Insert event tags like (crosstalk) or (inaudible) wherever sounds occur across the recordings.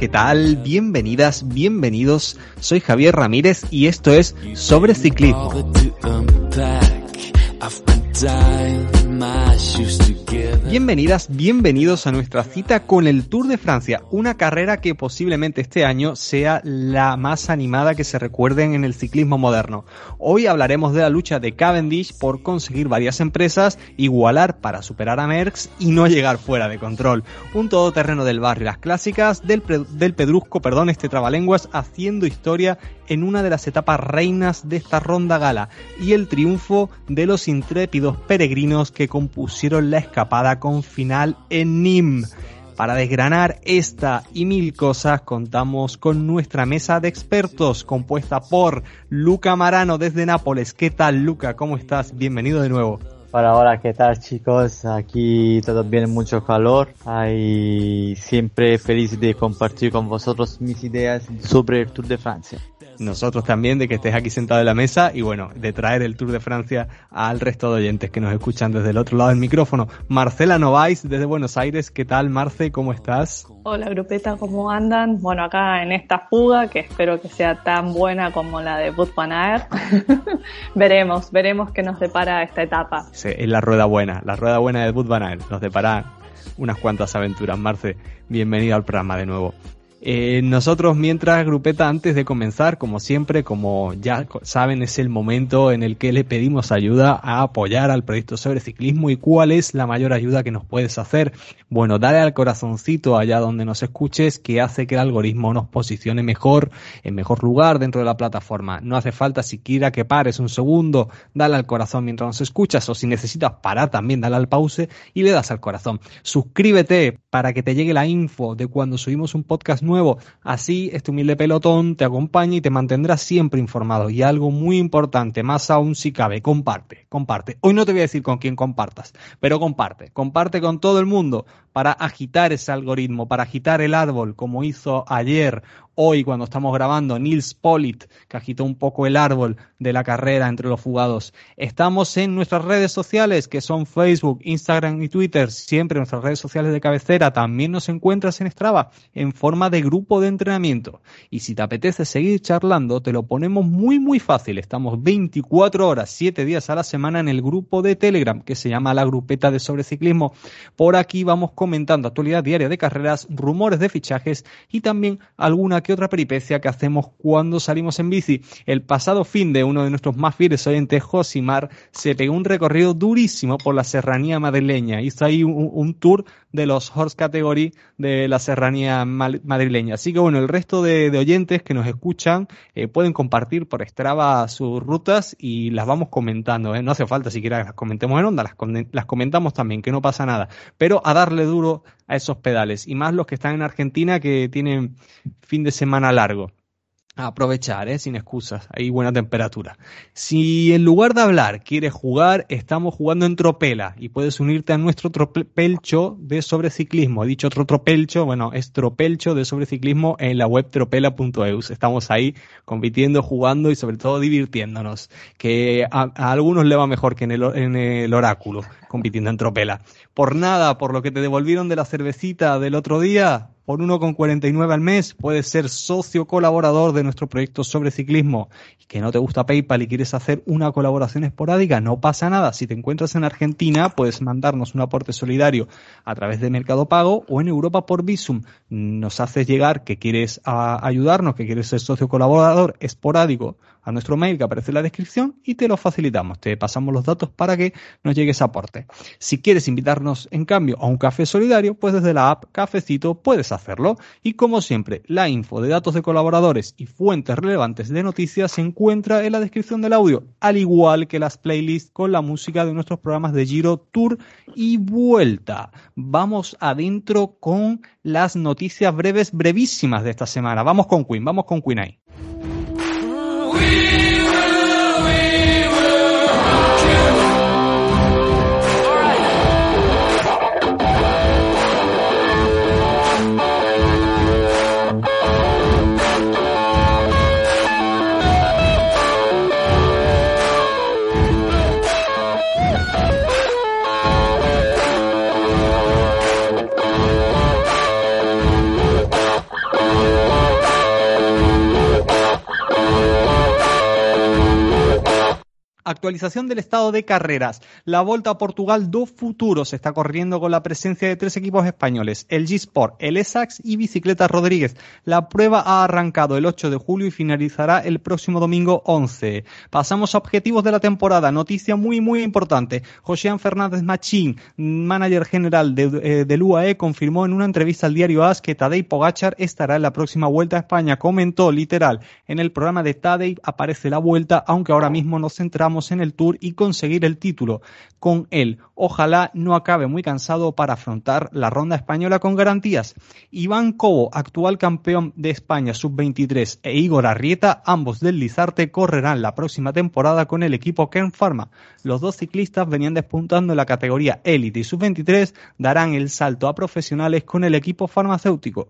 ¿qué tal? Bienvenidas, bienvenidos. Soy Javier Ramírez y esto es Sobre Ciclismo. Bienvenidas, bienvenidos a nuestra cita con el Tour de Francia, una carrera que posiblemente este año sea la más animada que se recuerden en el ciclismo moderno. Hoy hablaremos de la lucha de Cavendish por conseguir varias empresas, igualar para superar a Merckx y no llegar fuera de control. Un todoterreno del barrio, las clásicas del, del pedrusco, perdón, este trabalenguas, haciendo historia en una de las etapas reinas de esta ronda gala y el triunfo de los intrépidos peregrinos que compusieron la escapada con final en Nîmes. Para desgranar esta y mil cosas contamos con nuestra mesa de expertos compuesta por Luca Marano desde Nápoles. ¿Qué tal Luca? ¿Cómo estás? Bienvenido de nuevo. Hola, hola, ¿qué tal chicos? Aquí todo bien, mucho calor. Y siempre feliz de compartir con vosotros mis ideas sobre el Tour de Francia nosotros también de que estés aquí sentado en la mesa y bueno, de traer el Tour de Francia al resto de oyentes que nos escuchan desde el otro lado del micrófono. Marcela Nováis desde Buenos Aires, ¿qué tal Marce? ¿Cómo estás? Hola grupeta, ¿cómo andan? Bueno, acá en esta fuga que espero que sea tan buena como la de Bud (laughs) veremos, veremos qué nos depara esta etapa. Sí, es la rueda buena, la rueda buena de Bud nos depara unas cuantas aventuras. Marce, bienvenido al programa de nuevo. Eh, nosotros mientras grupeta antes de comenzar, como siempre, como ya saben, es el momento en el que le pedimos ayuda a apoyar al proyecto sobre ciclismo y cuál es la mayor ayuda que nos puedes hacer. Bueno, dale al corazoncito allá donde nos escuches que hace que el algoritmo nos posicione mejor, en mejor lugar dentro de la plataforma. No hace falta siquiera que pares un segundo, dale al corazón mientras nos escuchas o si necesitas parar también, dale al pause y le das al corazón. Suscríbete para que te llegue la info de cuando subimos un podcast nuevo. Así este humilde pelotón te acompaña y te mantendrá siempre informado. Y algo muy importante, más aún si cabe, comparte, comparte. Hoy no te voy a decir con quién compartas, pero comparte, comparte con todo el mundo para agitar ese algoritmo, para agitar el árbol, como hizo ayer hoy cuando estamos grabando Nils Polit, que agitó un poco el árbol de la carrera entre los fugados. Estamos en nuestras redes sociales, que son Facebook, Instagram y Twitter, siempre nuestras redes sociales de cabecera. También nos encuentras en Strava, en forma de grupo de entrenamiento. Y si te apetece seguir charlando, te lo ponemos muy muy fácil. Estamos 24 horas, 7 días a la semana en el grupo de Telegram, que se llama la grupeta de sobreciclismo. Por aquí vamos comentando actualidad diaria de carreras, rumores de fichajes y también alguna que otra peripecia que hacemos cuando salimos en bici. El pasado fin de uno de nuestros más fieles oyentes, Josimar, se pegó un recorrido durísimo por la serranía madrileña. Hizo ahí un, tour de los horse category de la serranía madrileña. Así que bueno, el resto de, oyentes que nos escuchan eh, pueden compartir por Strava sus rutas y las vamos comentando. ¿eh? No hace falta siquiera que las comentemos en onda, las, las comentamos también, que no pasa nada. Pero a darle duro a esos pedales. Y más los que están en Argentina que tienen fin de semana largo aprovechar, ¿eh? sin excusas, hay buena temperatura. Si en lugar de hablar quieres jugar, estamos jugando en Tropela y puedes unirte a nuestro tropelcho de sobreciclismo. He dicho otro tropelcho, bueno, es tropelcho de sobreciclismo en la web tropela.eus. Estamos ahí compitiendo, jugando y sobre todo divirtiéndonos, que a, algunos le va mejor que en el, en el oráculo compitiendo en Tropela. Por nada, por lo que te devolvieron de la cervecita del otro día, por 1,49 al mes puedes ser socio colaborador de nuestro proyecto sobre ciclismo y que no te gusta PayPal y quieres hacer una colaboración esporádica, no pasa nada. Si te encuentras en Argentina, puedes mandarnos un aporte solidario a través de Mercado Pago o en Europa por Visum. Nos haces llegar que quieres ayudarnos, que quieres ser socio colaborador esporádico a nuestro mail que aparece en la descripción y te lo facilitamos. Te pasamos los datos para que nos llegue ese aporte. Si quieres invitarnos en cambio a un café solidario, pues desde la app Cafecito puedes hacerlo. Y como siempre, la info de datos de colaboradores y fuentes relevantes de noticias se encuentra en la descripción del audio, al igual que las playlists con la música de nuestros programas de Giro, Tour y Vuelta. Vamos adentro con las noticias breves, brevísimas de esta semana. Vamos con Queen, vamos con Queen ahí. Actualización del estado de carreras. La Volta a Portugal dos futuros está corriendo con la presencia de tres equipos españoles, el G-Sport, el ESAX y Bicicleta Rodríguez. La prueba ha arrancado el 8 de julio y finalizará el próximo domingo 11. Pasamos a objetivos de la temporada. Noticia muy muy importante. José Fernández Machín, manager general eh, del UAE, confirmó en una entrevista al diario AS que Tadej Pogachar estará en la próxima Vuelta a España. Comentó literal, en el programa de Tadej aparece la vuelta, aunque ahora mismo nos centramos en el Tour y conseguir el título. Con él, ojalá no acabe muy cansado para afrontar la ronda española con garantías. Iván Cobo, actual campeón de España sub-23, e Igor Arrieta, ambos del Lizarte, correrán la próxima temporada con el equipo Kern Pharma. Los dos ciclistas venían despuntando en la categoría élite y sub-23, darán el salto a profesionales con el equipo farmacéutico.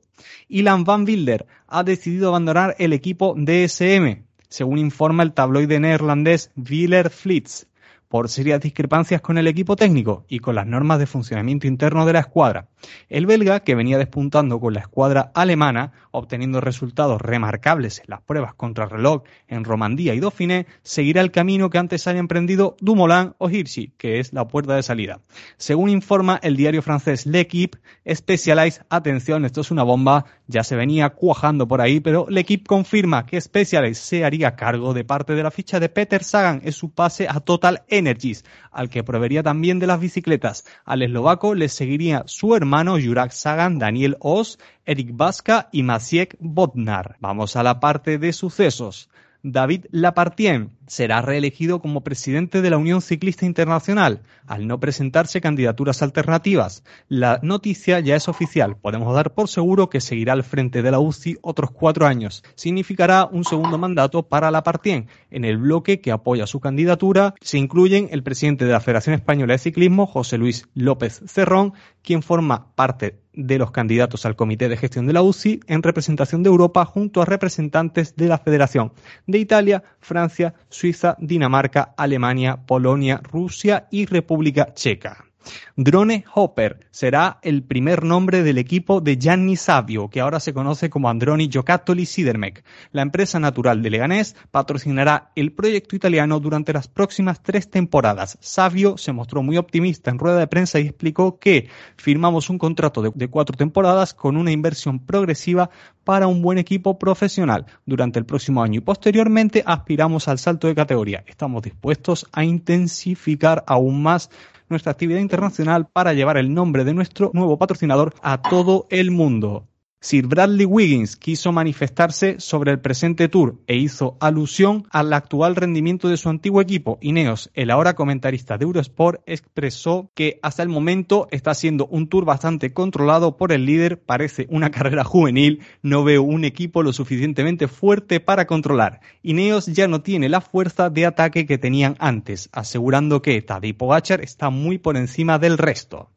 Ilan Van Wilder ha decidido abandonar el equipo DSM según informa el tabloide neerlandés Wieler Flits por serias discrepancias con el equipo técnico y con las normas de funcionamiento interno de la escuadra. El belga, que venía despuntando con la escuadra alemana, obteniendo resultados remarcables en las pruebas contra reloj en Romandía y Dauphiné, seguirá el camino que antes había emprendido Dumoulin o Hirschi, que es la puerta de salida. Según informa el diario francés L'Equipe, Specialized, atención, esto es una bomba, ya se venía cuajando por ahí, pero L'Equipe confirma que Specialized se haría cargo de parte de la ficha de Peter Sagan en su pase a Total Energies, al que proveería también de las bicicletas. Al eslovaco le seguiría su hermano Juraj Sagan, Daniel Oss, Eric Vasca y Maciek Bodnar. Vamos a la parte de sucesos. David Lapartien será reelegido como presidente de la Unión Ciclista Internacional, al no presentarse candidaturas alternativas. La noticia ya es oficial. Podemos dar por seguro que seguirá al frente de la UCI otros cuatro años. Significará un segundo mandato para Lapartien. En el bloque que apoya su candidatura se incluyen el presidente de la Federación Española de Ciclismo, José Luis López Cerrón, quien forma parte de los candidatos al Comité de Gestión de la UCI en representación de Europa junto a representantes de la Federación de Italia, Francia, Suiza, Dinamarca, Alemania, Polonia, Rusia y República Checa. Drone Hopper será el primer nombre del equipo de Gianni Savio, que ahora se conoce como Androni Giocattoli Sidermec. La empresa natural de Leganés patrocinará el proyecto italiano durante las próximas tres temporadas. Savio se mostró muy optimista en rueda de prensa y explicó que firmamos un contrato de, de cuatro temporadas con una inversión progresiva para un buen equipo profesional durante el próximo año y posteriormente aspiramos al salto de categoría. Estamos dispuestos a intensificar aún más nuestra actividad internacional para llevar el nombre de nuestro nuevo patrocinador a todo el mundo. Sir Bradley Wiggins quiso manifestarse sobre el presente tour e hizo alusión al actual rendimiento de su antiguo equipo. Ineos, el ahora comentarista de Eurosport, expresó que hasta el momento está siendo un tour bastante controlado por el líder, parece una (laughs) carrera juvenil, no veo un equipo lo suficientemente fuerte para controlar. Ineos ya no tiene la fuerza de ataque que tenían antes, asegurando que Tadej Pogacar está muy por encima del resto.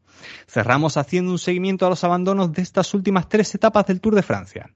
Cerramos haciendo un seguimiento a los abandonos de estas últimas tres etapas del Tour de Francia.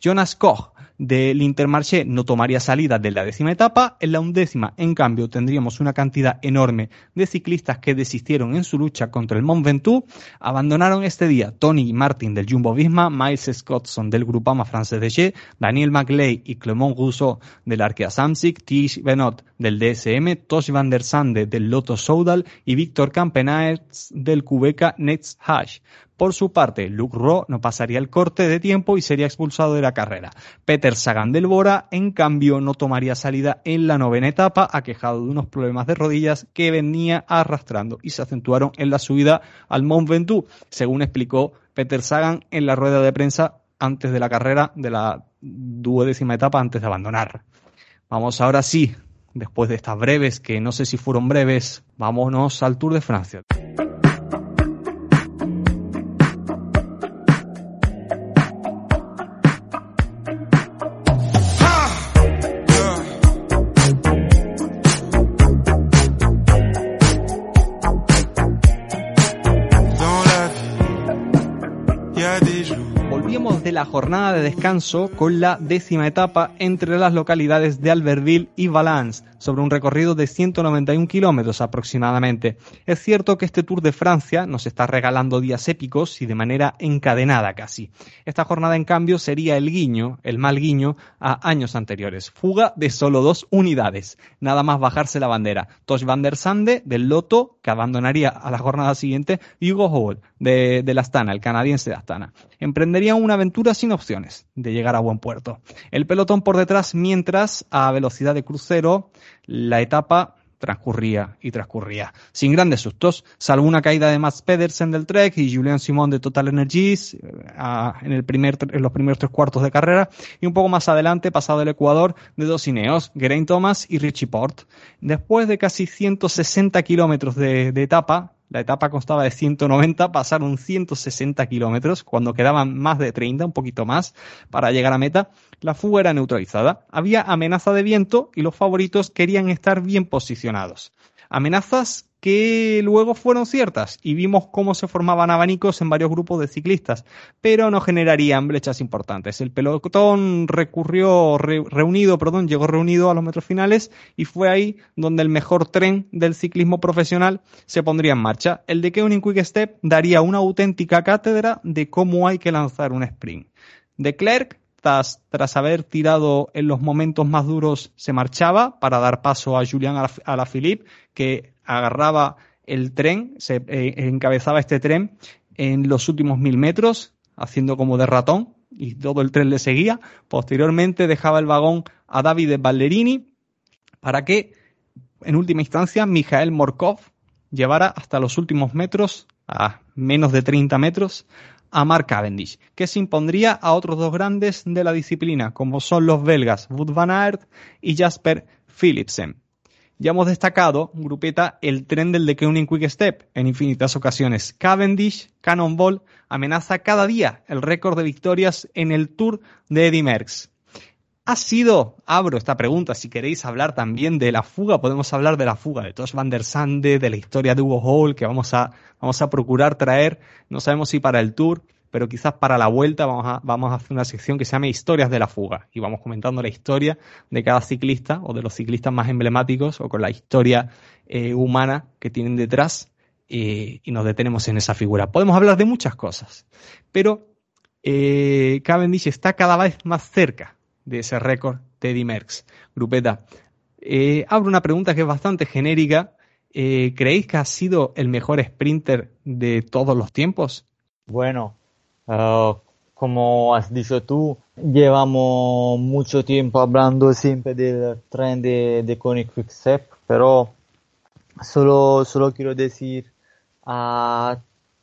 Jonas Koch del Intermarché no tomaría salida de la décima etapa. En la undécima, en cambio, tendríamos una cantidad enorme de ciclistas que desistieron en su lucha contra el Mont Ventoux. Abandonaron este día Tony Martin del Jumbo Visma, Miles Scottson del Grupama Francés de G, Daniel Maclay y Clement Rousseau del Arkea Samsic, Tish Benot del DSM, Tosh van der Sande del Lotto Soudal y Víctor Campenaerts del Cubeca Nets Hash. Por su parte, Luke Rowe no pasaría el corte de tiempo y sería expulsado de la carrera. Peter Sagan del Bora, en cambio, no tomaría salida en la novena etapa, aquejado de unos problemas de rodillas que venía arrastrando y se acentuaron en la subida al Mont Ventoux, según explicó Peter Sagan en la rueda de prensa antes de la carrera de la duodécima etapa antes de abandonar. Vamos ahora sí, después de estas breves, que no sé si fueron breves, vámonos al Tour de Francia. La jornada de descanso con la décima etapa entre las localidades de Albertville y Valence, sobre un recorrido de 191 kilómetros aproximadamente. Es cierto que este Tour de Francia nos está regalando días épicos y de manera encadenada casi. Esta jornada, en cambio, sería el guiño, el mal guiño, a años anteriores. Fuga de solo dos unidades. Nada más bajarse la bandera. Tosh van der Sande del Loto, que abandonaría a la jornada siguiente, y Hugo Hall de, de la Astana, el canadiense de Astana. Emprenderían una aventura sin opciones de llegar a buen puerto. El pelotón por detrás, mientras a velocidad de crucero, la etapa transcurría y transcurría, sin grandes sustos, salvo una caída de Mats Pedersen del Trek y Julian Simon de Total Energies eh, en, los primeros tres cuartos de carrera, y un poco más adelante, pasado el Ecuador, de dos Ineos, Geraint Thomas y Richie Port. Después de casi 160 kilómetros de etapa, la etapa constaba de 190, pasaron 160 kilómetros, cuando quedaban más de 30, un poquito más, para llegar a meta. La fuga era neutralizada. Había amenaza de viento y los favoritos querían estar bien posicionados. Amenazas que luego fueron ciertas y vimos cómo se formaban abanicos en varios grupos de ciclistas, pero no generarían brechas importantes. El pelotón recurrió reunido, perdón, llegó reunido a los metros finales y fue ahí donde el mejor tren del ciclismo profesional se pondría en marcha. El de Keuning Quick Step daría una auténtica cátedra de cómo hay que lanzar un sprint. De Klerk tras, haber tirado en los momentos más duros, se marchaba para dar paso a Julian Alaphilippe, que agarraba el tren, se eh, encabezaba este tren en los últimos mil metros, haciendo como de ratón, y todo el tren le seguía. Posteriormente dejaba el vagón a David Ballerini para que, en última instancia, Mijael Morkov llevara hasta los últimos metros, a menos de 30 metros, a Mark Cavendish, que se impondría a otros dos grandes de la disciplina, como son los belgas Wout van Aert y Jasper Philipsen. Ya hemos destacado, grupeta, el tren del de Keuning Quick Step en infinitas ocasiones. Cavendish, Cannonball, amenaza cada día el récord de victorias en el Tour de Eddy Merckx. Ha sido, abro esta pregunta, si queréis hablar también de la fuga, podemos hablar de la fuga de Tosh van der Sande, de la historia de Hugo Hall, que vamos a, vamos a procurar traer, no sabemos si para el Tour, pero quizás para la vuelta vamos a, vamos a hacer una sección que se llame Historias de la Fuga y vamos comentando la historia de cada ciclista o de los ciclistas más emblemáticos o con la historia eh, humana que tienen detrás eh, y nos detenemos en esa figura. Podemos hablar de muchas cosas, pero eh, Cavendish está cada vez más cerca de ese récord Teddy Merckx. Grupeta, eh, abro una pregunta que es bastante genérica. ¿Creéis que ha sido el mejor sprinter de todos los tiempos? Bueno, Ah, como has dicho tú, llevamos mucho tiempo hablando siempre del tren de, de Quick Quickstep, pero solo, solo quiero decir a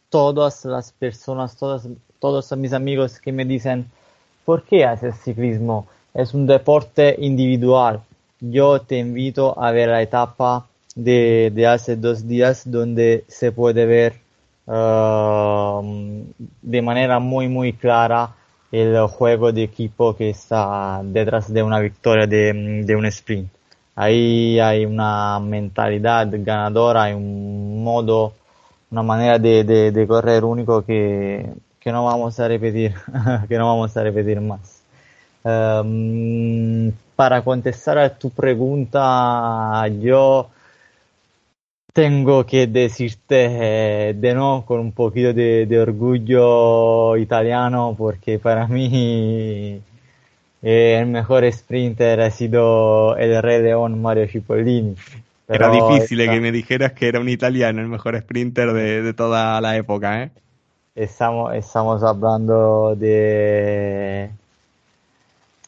todas las personas, todas, todos mis amigos que me dicen, ¿por qué haces ciclismo? Es un deporte individual. Yo te invito a ver la etapa de, de hace dos días donde se puede ver Ehm, de manera muy muy clara el juego de equipo que está detrás de una victoria de, de un sprint. Ahí hay una mentalidad ganadora, hay un modo, una manera de, de, de correr único que, que, no vamos a repetir, (laughs) que no vamos a repetir más. Um, para contestar a tu pregunta, yo tengo que decirte eh, de no con un poquito de, de, orgullo italiano porque para mí eh, el mejor sprinter ha sido el Rey León Mario Cipollini. Era difícil que me dijeras que era un italiano el mejor sprinter de, de toda la época, ¿eh? Estamos, estamos hablando de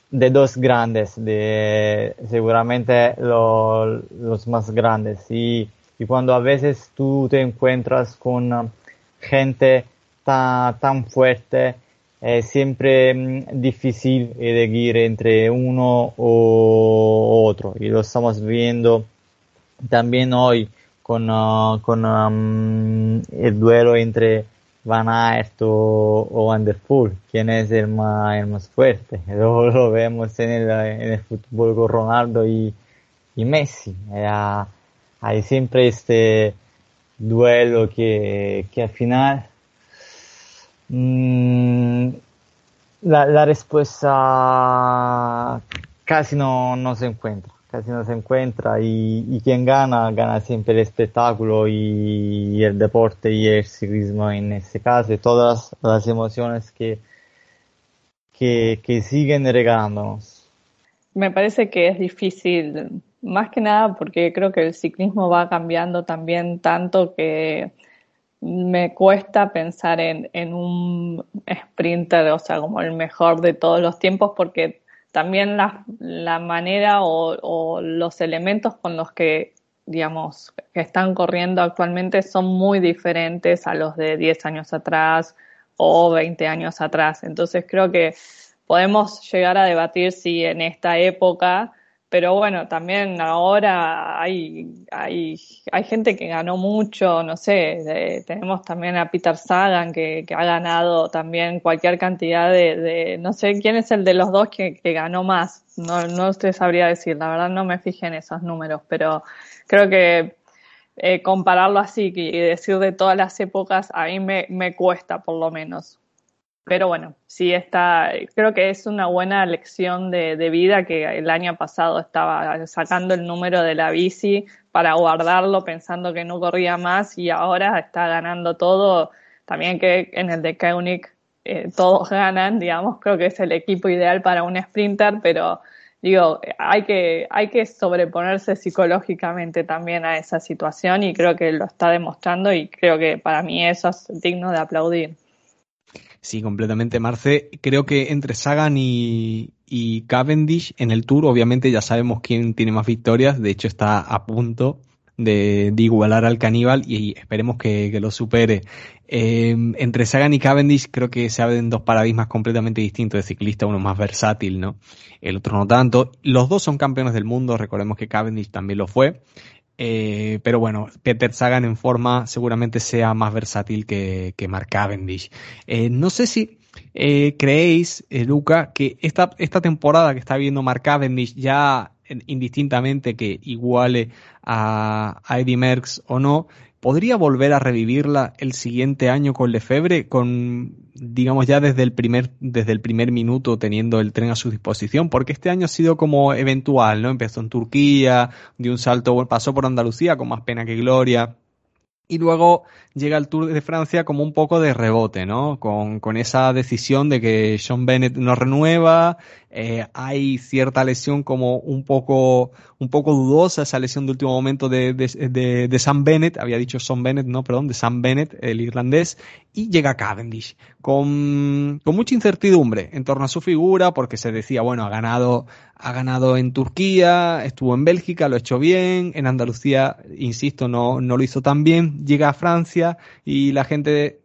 de dos grandes, de seguramente lo, los más grandes. Y y cuando a veces tú te encuentras con uh, gente tan, fuerte, es siempre mm, difícil elegir entre uno o otro. Y lo estamos viendo también hoy con, uh, con um, el duelo entre Van Aert o, o Van der Poel, quién es el más, el más fuerte. (laughs) Luego lo vemos en el, en el fútbol con Ronaldo y, y Messi. Hay siempre este duelo que, que al final mmm, la, respuesta casi no, no, se encuentra, casi no se encuentra y, quien gana, gana siempre el espectáculo y, el deporte y el ciclismo en este caso y todas las emociones que, que, que siguen regalándonos. Me parece que es difícil, más que nada porque creo que el ciclismo va cambiando también tanto que me cuesta pensar en, en, un sprinter, o sea, como el mejor de todos los tiempos, porque también la, la manera o, o, los elementos con los que, digamos, que están corriendo actualmente son muy diferentes a los de 10 años atrás o 20 años atrás. Entonces creo que podemos llegar a debatir si en esta época pero bueno, también ahora hay, hay, hay gente que ganó mucho, no sé, tenemos también a Peter Sagan que, que, ha ganado también cualquier cantidad de, de, no sé quién es el de los dos que, que ganó más, no, no usted sabría decir, la verdad no me fijé en esos números, pero creo que eh, compararlo así y decir de todas las épocas a mí me, me cuesta por lo menos. Pero bueno, sí está, creo que es una buena lección de, vida que el año pasado estaba sacando el número de la bici para guardarlo pensando que no corría más y ahora está ganando todo. También que en el de Koenig eh, todos ganan, digamos, creo que es el equipo ideal para un sprinter, pero digo, hay que, hay que sobreponerse psicológicamente también a esa situación y creo que lo está demostrando y creo que para mí eso es digno de aplaudir. Sí, completamente, Marce. Creo que entre Sagan y, Cavendish en el Tour, obviamente ya sabemos quién tiene más victorias. De hecho, está a punto de, igualar al caníbal y esperemos que, lo supere. Em, entre Sagan y Cavendish creo que se abren dos paradigmas completamente distintos de ciclista, uno más versátil, ¿no? El otro no tanto. Los dos son campeones del mundo, recordemos que Cavendish también lo fue. Eh, pero bueno, Peter Sagan en forma seguramente sea más versátil que, que Mark Cavendish. Eh, no sé si eh, creéis, eh, Luca, que esta, esta temporada que está viendo Mark Cavendish ya indistintamente que iguale a, Eddie Merckx o no, podría volver a revivirla el siguiente año con Lefebvre, con digamos ya desde el primer desde el primer minuto teniendo el tren a su disposición, porque este año ha sido como eventual, ¿no? Empezó en Turquía, dio un salto, pasó por Andalucía con más pena que gloria y luego llega el Tour de Francia como un poco de rebote, ¿no? Con, con esa decisión de que Sean Bennett no renueva, eh, hay cierta lesión como un poco, un poco dudosa, esa lesión de último momento de, de, de, Sam Bennett, había dicho Sean Bennett, no, perdón, de Sam Bennett, el irlandés, y llega Cavendish, con, con mucha incertidumbre en torno a su figura, porque se decía, bueno, ha ganado, ha ganado en Turquía, estuvo en Bélgica, lo ha hecho bien, en Andalucía, insisto, no, no lo hizo tan bien, llega a Francia y la gente,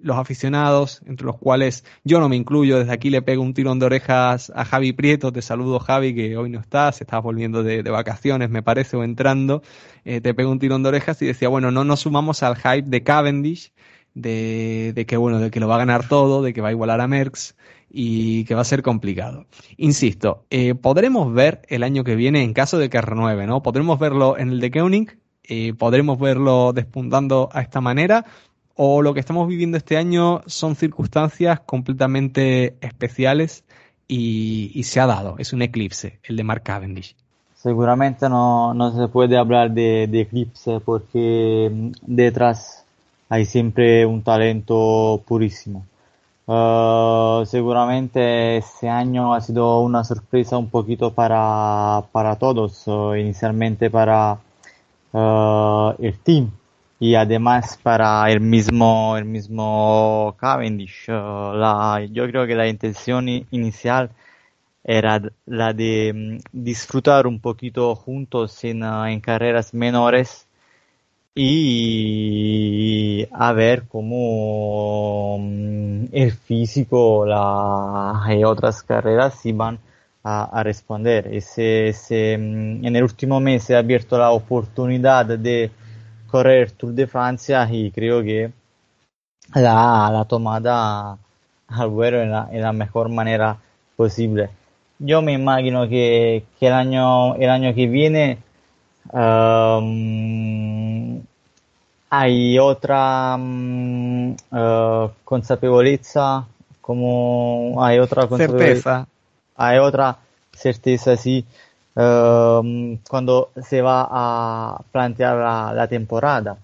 los aficionados, entre los cuales yo no me incluyo, desde aquí le pego un tirón de orejas a Javi Prieto, te saludo Javi, que hoy no estás, estás volviendo de, vacaciones, me parece, o entrando, eh, te pego un tirón de orejas y decía, bueno, no nos sumamos al hype de Cavendish, de, de que bueno, de que lo va a ganar todo, de que va a igualar a Merckx, y que va a ser complicado. Insisto, eh, podremos ver el año que viene en caso de que renueve, ¿no? Podremos verlo en el de Koenig, eh, podremos verlo despuntando a esta manera, o lo que estamos viviendo este año son circunstancias completamente especiales y, se ha dado, es un eclipse, el de Mark Cavendish. Seguramente no, no se puede hablar de, eclipse porque mm, detrás hay siempre un talento purísimo Uh, seguramente este año ha sido una sorpresa un poquito para, para todos, uh, inicialmente para uh, el team y además para el mismo, el mismo Cavendish. La, yo creo que la intención inicial era la de mm, disfrutar un poquito juntos en carreras menores y a ver cómo mm, el físico la, y otras carreras iban a, a responder. Ese, ese, mm, en el último mes se ha abierto la oportunidad de correr Tour de Francia y creo que la, la tomada al vuelo en la, en la mejor manera posible. Yo me imagino que, que el, año, el año que viene Um, hay otra um, uh, consapevolezza como hay otra certeza. Hay otra certeza, sí, um, cuando se va a plantear la, la, temporada.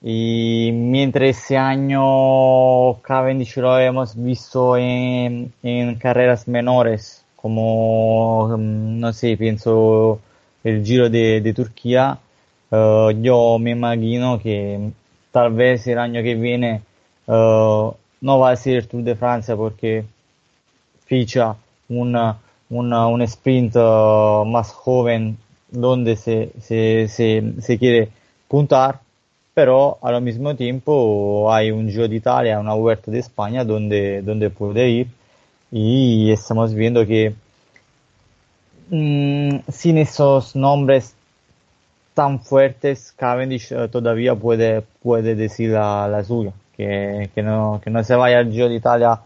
Y mientras ese año Cavendish lo hemos visto en, en carreras menores, como, um, no sé, pienso el Giro de, de Turquía, uh, yo me imagino que tal vez el viene uh, no va a ser el Tour de Francia porque ficha una, una, un sprint uh, más joven donde se, se, se, se, quiere puntar, pero al mismo tiempo hay un Giro de Italia, una Vuelta de España donde, donde puede ir. Y estamos viendo que mmm, sin esos nombres tan fuertes, Cavendish uh, todavía puede, puede decir la, la suya que, no, que no se vaya al Giro de Italia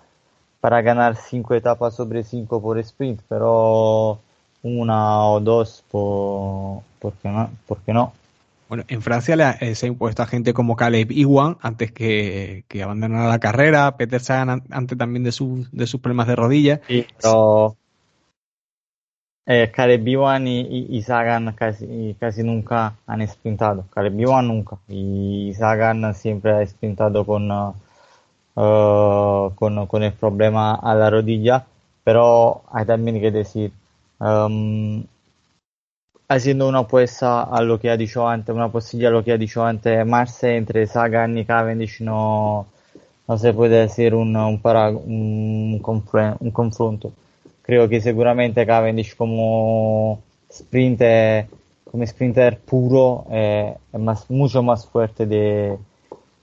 para ganar cinco etapas sobre cinco por sprint, pero una o dos, por, qué no? ¿por no? Bueno, en Francia le ha, eh, se ha impuesto a gente como Caleb Iwan antes que, que abandonara la carrera, Peter Sagan antes también de, su, de sus problemas de rodilla. Sí, pero eh, Caleb Iwan y, y, Sagan casi, casi nunca han sprintado. Caleb Iwan nunca. Y Sagan siempre ha sprintado con, uh, con, con, el problema a la rodilla. Pero hay también que decir, um, haciendo una apuesta a lo que ha dicho antes, una posibilidad a lo que ha dicho antes Marce entre Sagan y Cavendish no, no se puede hacer un, un, para, un, un confronto creo que seguramente Cavendish como sprinter, como sprinter puro eh, es más, mucho más fuerte de,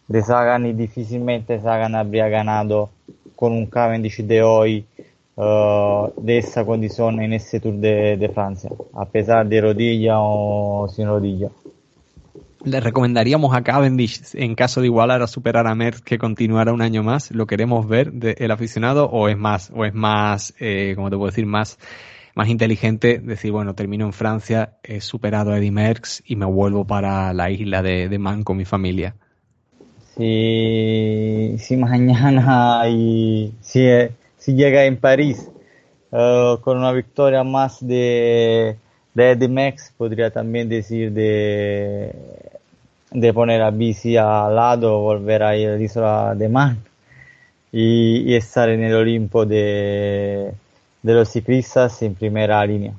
de Sagan y difícilmente Sagan habría ganado con un Cavendish de hoy uh, de esa condición en este Tour de, de Francia, a pesar de rodilla o sin rodilla le recomendaríamos a Cavendish, en caso de igualar o superar a Merckx, que continuara un año más? ¿Lo queremos ver del aficionado o es más, o es más, eh, como te puedo decir, más, más inteligente decir, bueno, termino en Francia, he superado a Eddie Merckx y me vuelvo para la isla de, de Man con mi familia? Si, si mañana y si, si llega en París uh, con una victoria más de, de Eddie Merckx, podría también decir de de poner la bici al lado, volver a ir a la isla de Man y, y estar en el Olimpo de, de los ciclistas en primera línea.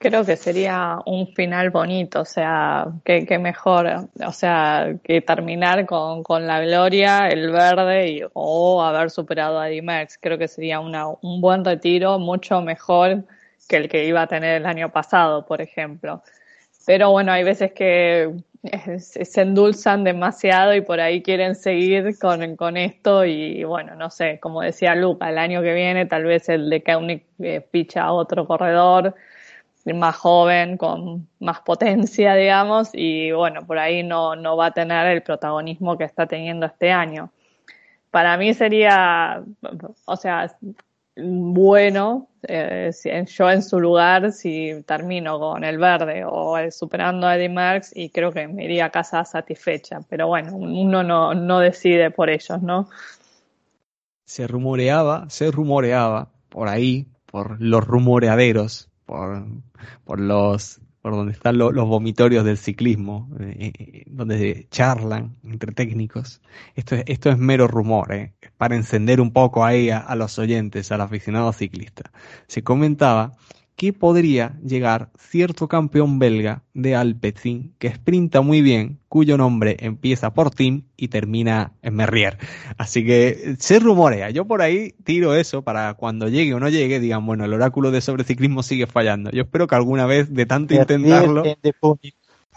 Creo que sería un final bonito, o sea, que, que mejor, o sea, que terminar con, con la gloria, el verde y, o haber superado a Dimex. Creo que sería una, un buen retiro, mucho mejor que el que iba a tener el año pasado, por ejemplo. Pero bueno, hay veces que se endulzan demasiado y por ahí quieren seguir con, con esto y bueno, no sé, como decía Luca, el año que viene tal vez el de Kaunik eh, ficha a otro corredor más joven, con más potencia, digamos, y bueno, por ahí no, no va a tener el protagonismo que está teniendo este año. Para mí sería, o sea, bueno, eh, yo en su lugar, si termino con el verde o superando a Eddie Merckx, y creo que me iría a casa satisfecha. Pero bueno, uno no, no decide por ellos, ¿no? Se rumoreaba, se rumoreaba por ahí, por los rumoreaderos, por, por los por donde están los vomitorios del ciclismo, eh, eh, donde charlan entre técnicos. Esto es, esto es mero rumor, eh, para encender un poco ahí a, a los oyentes, al aficionado ciclista. Se comentaba que podría llegar cierto campeón belga de Alpecin que sprinta muy bien, cuyo nombre empieza por Tim y termina en Merrier. Así que se rumorea. Yo por ahí tiro eso para cuando llegue o no llegue, digan, bueno, el oráculo de sobreciclismo sigue fallando. Yo espero que alguna vez, de tanto intentarlo.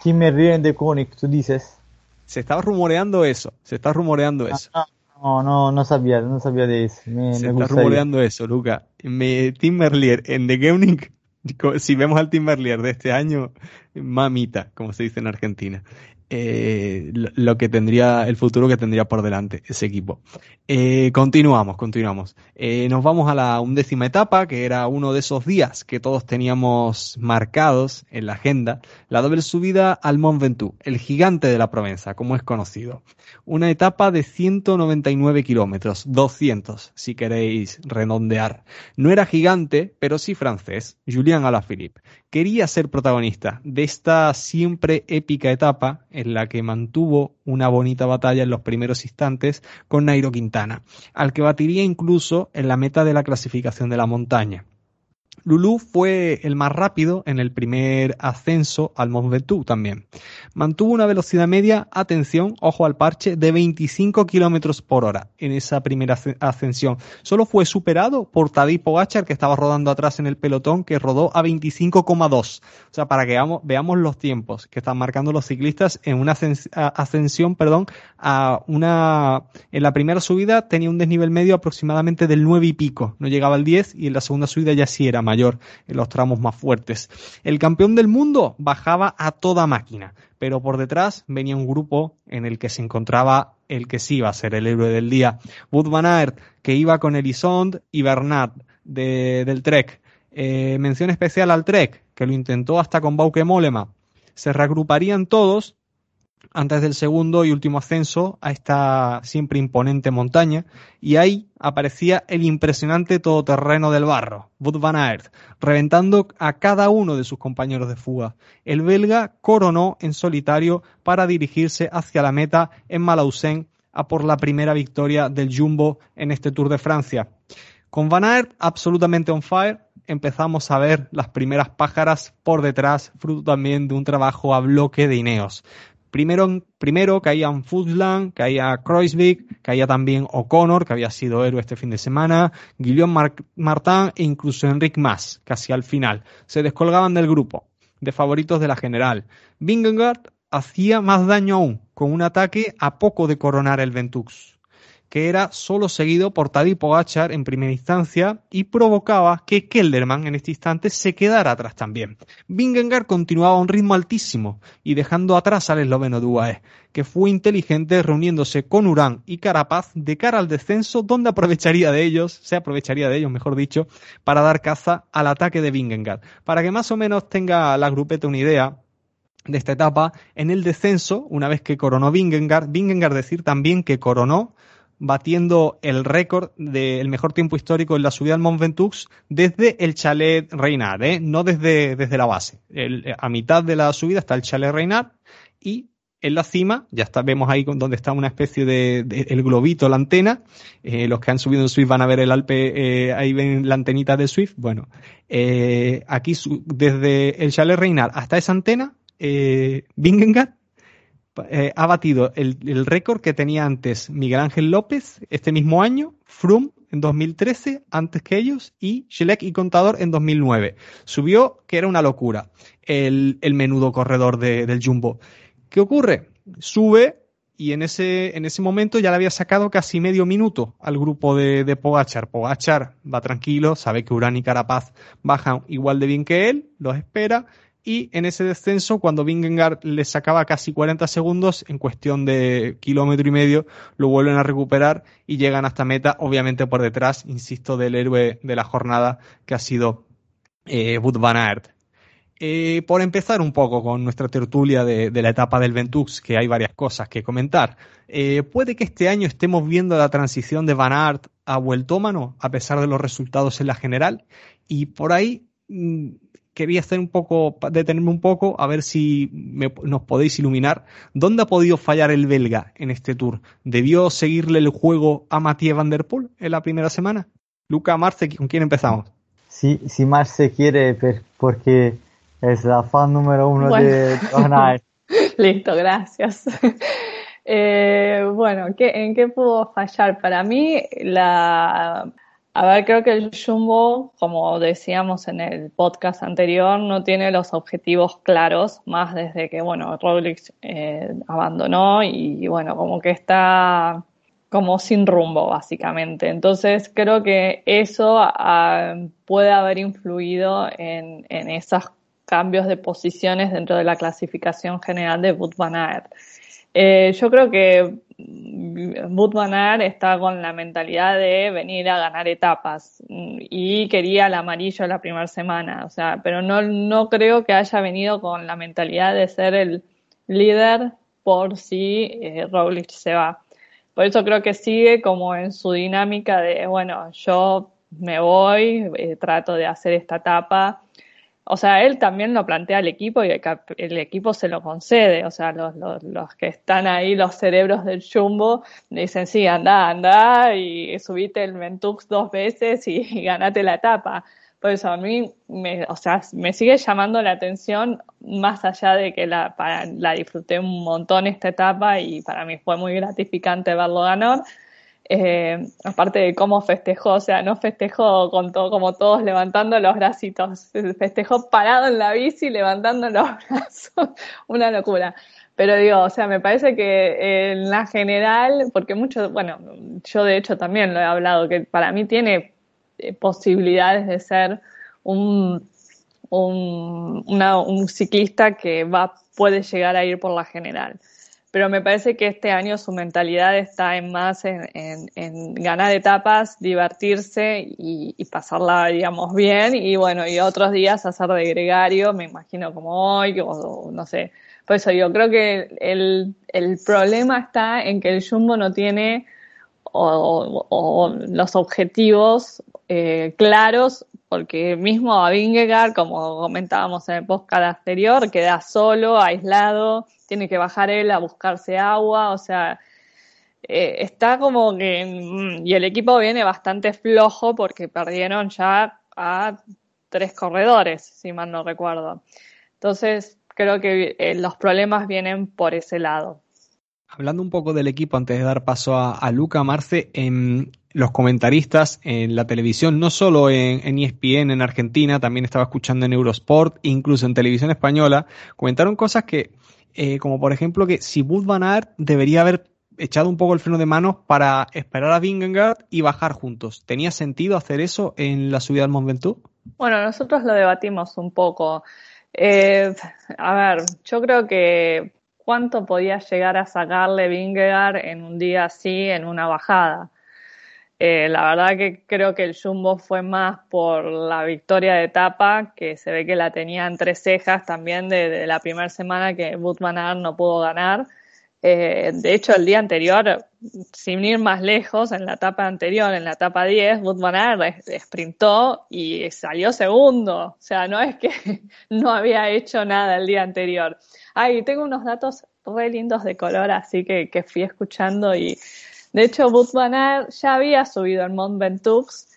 Tim Merrier de Koenig, tú dices. Se estaba rumoreando eso, se está rumoreando eso. No, no, no sabía, no sabía de eso. Se está rumoreando eso, Luca. Me, Tim Merlier en The (laughs) si vemos al Tim Merlier de este año, mamita, como se dice en Argentina. Eh, lo que tendría, el futuro que tendría por delante ese equipo. Eh, continuamos, continuamos. Eh, nos vamos a la undécima etapa, que era uno de esos días que todos teníamos marcados en la agenda, la doble subida al Mont Ventoux, el gigante de la Provenza, como es conocido. Una etapa de 199 kilómetros, 200, si queréis redondear. No era gigante, pero sí francés, Julien Alaphilippe. Quería ser protagonista de esta siempre épica etapa en la que mantuvo una bonita batalla en los primeros instantes con Nairo Quintana, al que batiría incluso en la meta de la clasificación de la montaña. Lulu fue el más rápido en el primer ascenso al Mont Ventoux también. Mantuvo una velocidad media, atención, ojo al parche, de 25 kilómetros por hora en esa primera ascensión. Solo fue superado por Tadej Pogacar, que estaba rodando atrás en el pelotón, que rodó a 25,2. O sea, para que veamos, los tiempos que están marcando los ciclistas en una ascensión, perdón, a una, en la primera subida tenía un desnivel medio aproximadamente del 9 y pico. No llegaba al 10 y en la segunda subida ya sí era mayor en los tramos más fuertes. El campeón del mundo bajaba a toda máquina, pero por detrás venía un grupo en el que se encontraba el que sí iba a ser el héroe del día, Wout van Aert, que iba con Elisond y Bernat del Trek. Eh, mención especial al Trek, que lo intentó hasta con Bauke Molema. Se reagruparían todos antes del segundo y último ascenso a esta siempre imponente montaña, y ahí aparecía el impresionante todoterreno del barro, Wout van Aert, reventando a cada uno de sus compañeros de fuga. El belga coronó en solitario para dirigirse hacia la meta en Malausen a por la primera victoria del Jumbo en este Tour de Francia. Con Van Aert absolutamente on fire, empezamos a ver las primeras pájaras por detrás, fruto también de un trabajo a bloque de Ineos. Primero, primero caían Futsland, caía Kreuzvik, caía también O'Connor, que había sido héroe este fin de semana, Guillaume Martin e incluso Enric Mas, casi al final. Se descolgaban del grupo de favoritos de la general. Vingegaard hacía más daño aún, con un ataque a poco de coronar el Ventux que era solo seguido por Tadej Pogachar en primera instancia y provocaba que Kelderman en este instante se quedara atrás también. Vingegaard continuaba a un ritmo altísimo y dejando atrás al esloveno Duae, que fue inteligente reuniéndose con Urán y Carapaz de cara al descenso donde aprovecharía de ellos, se aprovecharía de ellos, mejor dicho, para dar caza al ataque de Vingegaard. Para que más o menos tenga la grupeta una idea, de esta etapa, en el descenso, una vez que coronó Vingegaard, Vingegaard decir también que coronó batiendo el récord del mejor tiempo histórico en la subida al Mont Ventoux desde el chalet Reynard, ¿eh? no desde, desde la base. a mitad de la subida está el chalet Reynard y en la cima, ya está, vemos ahí donde está una especie de, el globito, la antena. Eh, los que han subido en Swift van a ver el Alpe, eh, ahí ven la antenita de Swift. Bueno, eh, aquí desde el chalet Reynard hasta esa antena, eh, eh, ha batido el, récord que tenía antes Miguel Ángel López este mismo año, Froome en 2013, antes que ellos, y Schleck y Contador en 2009. Subió, que era una locura, el, menudo corredor del Jumbo. ¿Qué ocurre? Sube y en ese, en ese momento ya le había sacado casi medio minuto al grupo de, de Pogachar. Pogachar va tranquilo, sabe que Urán y Carapaz bajan igual de bien que él, los espera y en ese descenso, cuando Vingegaard le sacaba casi 40 segundos, en cuestión de kilómetro y medio, lo vuelven a recuperar y llegan hasta meta, obviamente por detrás, insisto, del héroe de la jornada que ha sido eh, Wout van Aert. Eh, por empezar un poco con nuestra tertulia de, la etapa del Ventux, que hay varias cosas que comentar. Eh, puede que este año estemos viendo la transición de Van Aert a Vueltómano, a pesar de los resultados en la general, y por ahí mm, quería hacer un poco, detenerme un poco, a ver si nos podéis iluminar. ¿Dónde ha podido fallar el belga en este tour? ¿Debió seguirle el juego a Matías Van Der Poel en la primera semana? Luca, Marce, ¿con quién empezamos? Sí, si Marce quiere, porque es la fan número uno de (laughs) Listo, gracias. (laughs) Eh, bueno, ¿en qué pudo fallar? Para mí, la a ver, creo que el Jumbo, como decíamos en el podcast anterior, no tiene los objetivos claros, más desde que, bueno, Roglic eh, abandonó y, bueno, como que está como sin rumbo, básicamente. Entonces, creo que eso puede haber influido en, en esas cambios de posiciones dentro de la clasificación general de Wout van Aert. Eh, yo creo que Aert está con la mentalidad de venir a ganar etapas y quería el amarillo la primera semana, o sea, pero no, no creo que haya venido con la mentalidad de ser el líder por si eh, se va. Por eso creo que sigue como en su dinámica de, bueno, yo me voy, eh, trato de hacer esta etapa. O sea, él también lo plantea al equipo y el, equipo se lo concede. O sea, los, los, los, que están ahí, los cerebros del Jumbo, dicen, sí, anda, anda y subite el Mentux dos veces y, y ganate la etapa. Por eso a mí, me, o sea, me sigue llamando la atención más allá de que la, la disfruté un montón esta etapa y para mí fue muy gratificante verlo ganar. Eh, aparte de cómo festejó, o sea, no festejó con todo, como todos levantando los bracitos, festejó parado en la bici levantando los (laughs) brazos, una locura. Pero digo, o sea, me parece que en la general, porque muchos, bueno, yo de hecho también lo he hablado, que para mí tiene eh, posibilidades de ser un, un, ciclista que va, puede llegar a ir por la general. Pero me parece que este año su mentalidad está en más en, en, ganar etapas, divertirse y, pasarla, digamos, bien. Y bueno, y otros días hacer de gregario, me imagino como hoy, o, no sé. Por eso yo creo que el, el problema está en que el Jumbo no tiene o, o, los objetivos eh, claros, porque mismo a Vingegaard, como comentábamos en el podcast anterior, queda solo, aislado, tiene que bajar él a buscarse agua, o sea, eh, está como que... Mm, y el equipo viene bastante flojo porque perdieron ya a tres corredores, si mal no recuerdo. Entonces, creo que eh, los problemas vienen por ese lado. Hablando un poco del equipo, antes de dar paso a, Luca Marce, en los comentaristas en la televisión, no solo en, ESPN en Argentina, también estaba escuchando en Eurosport, incluso en televisión española, comentaron cosas que, eh, como por ejemplo que si Bud Van Aert debería haber echado un poco el freno de manos para esperar a Vingegaard y bajar juntos. ¿Tenía sentido hacer eso en la subida al Mont Ventoux? Bueno, nosotros lo debatimos un poco. Eh, a ver, yo creo que cuánto podía llegar a sacarle Vingegaard en un día así, en una bajada. Eh, la verdad que creo que el Jumbo fue más por la victoria de etapa, que se ve que la tenía en tres cejas también de, la primera semana que Wout no pudo ganar. Eh, de hecho, el día anterior, sin ir más lejos, en la etapa anterior, en la etapa 10, Wout sprintó y salió segundo. O sea, no es que (laughs) no había hecho nada el día anterior. Ay, tengo unos datos re lindos de color, así que, que fui escuchando y de hecho Wout ya había subido el Mont Ventoux.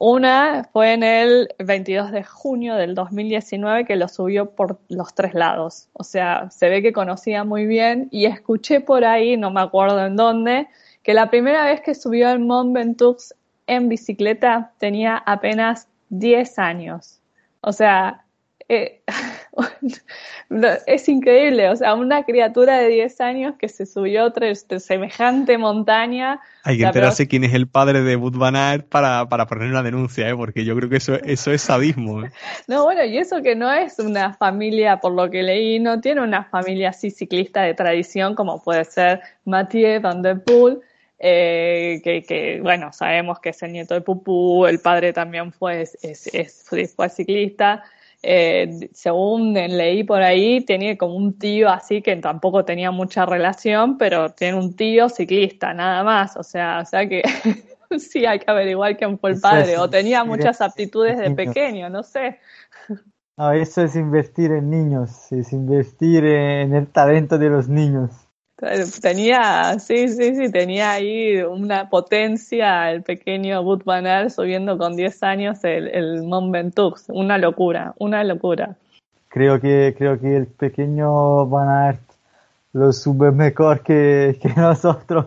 Una fue en el 22 de junio del 2019 que lo subió por los tres lados. O sea, se ve que conocía muy bien y escuché por ahí, no me acuerdo en dónde, que la primera vez que subió el Mont Ventoux en bicicleta tenía apenas 10 años. O sea, eh, (laughs) es increíble, o sea, una criatura de 10 años que se subió otra semejante montaña. Hay que enterarse quién es el padre de Bud Van Aert para, para poner una denuncia, ¿eh? porque yo creo que eso, eso es sadismo. ¿eh? (laughs) No, bueno, y eso que no es una familia, por lo que leí, no tiene una familia así ciclista de tradición como puede ser Mathieu Van Der Poel. Eh, que, que, bueno, sabemos que es el nieto de Pupú, el padre también fue, es, es, fue ciclista, eh, según leí por ahí, tenía como un tío así que tampoco tenía mucha relación, pero tiene un tío ciclista, nada más. O sea, o sea que (laughs) sí hay que averiguar quién fue el padre, o tenía muchas aptitudes de pequeño, no sé. No, eso es invertir en niños, es invertir en el talento de los niños. Tenía, sí, sí, sí, tenía ahí una potencia el pequeño Wout Van subiendo con 10 años el, el Mont Ventoux. Una locura, una locura. Creo que, creo que el pequeño Van lo sube mejor que, que (laughs) nosotros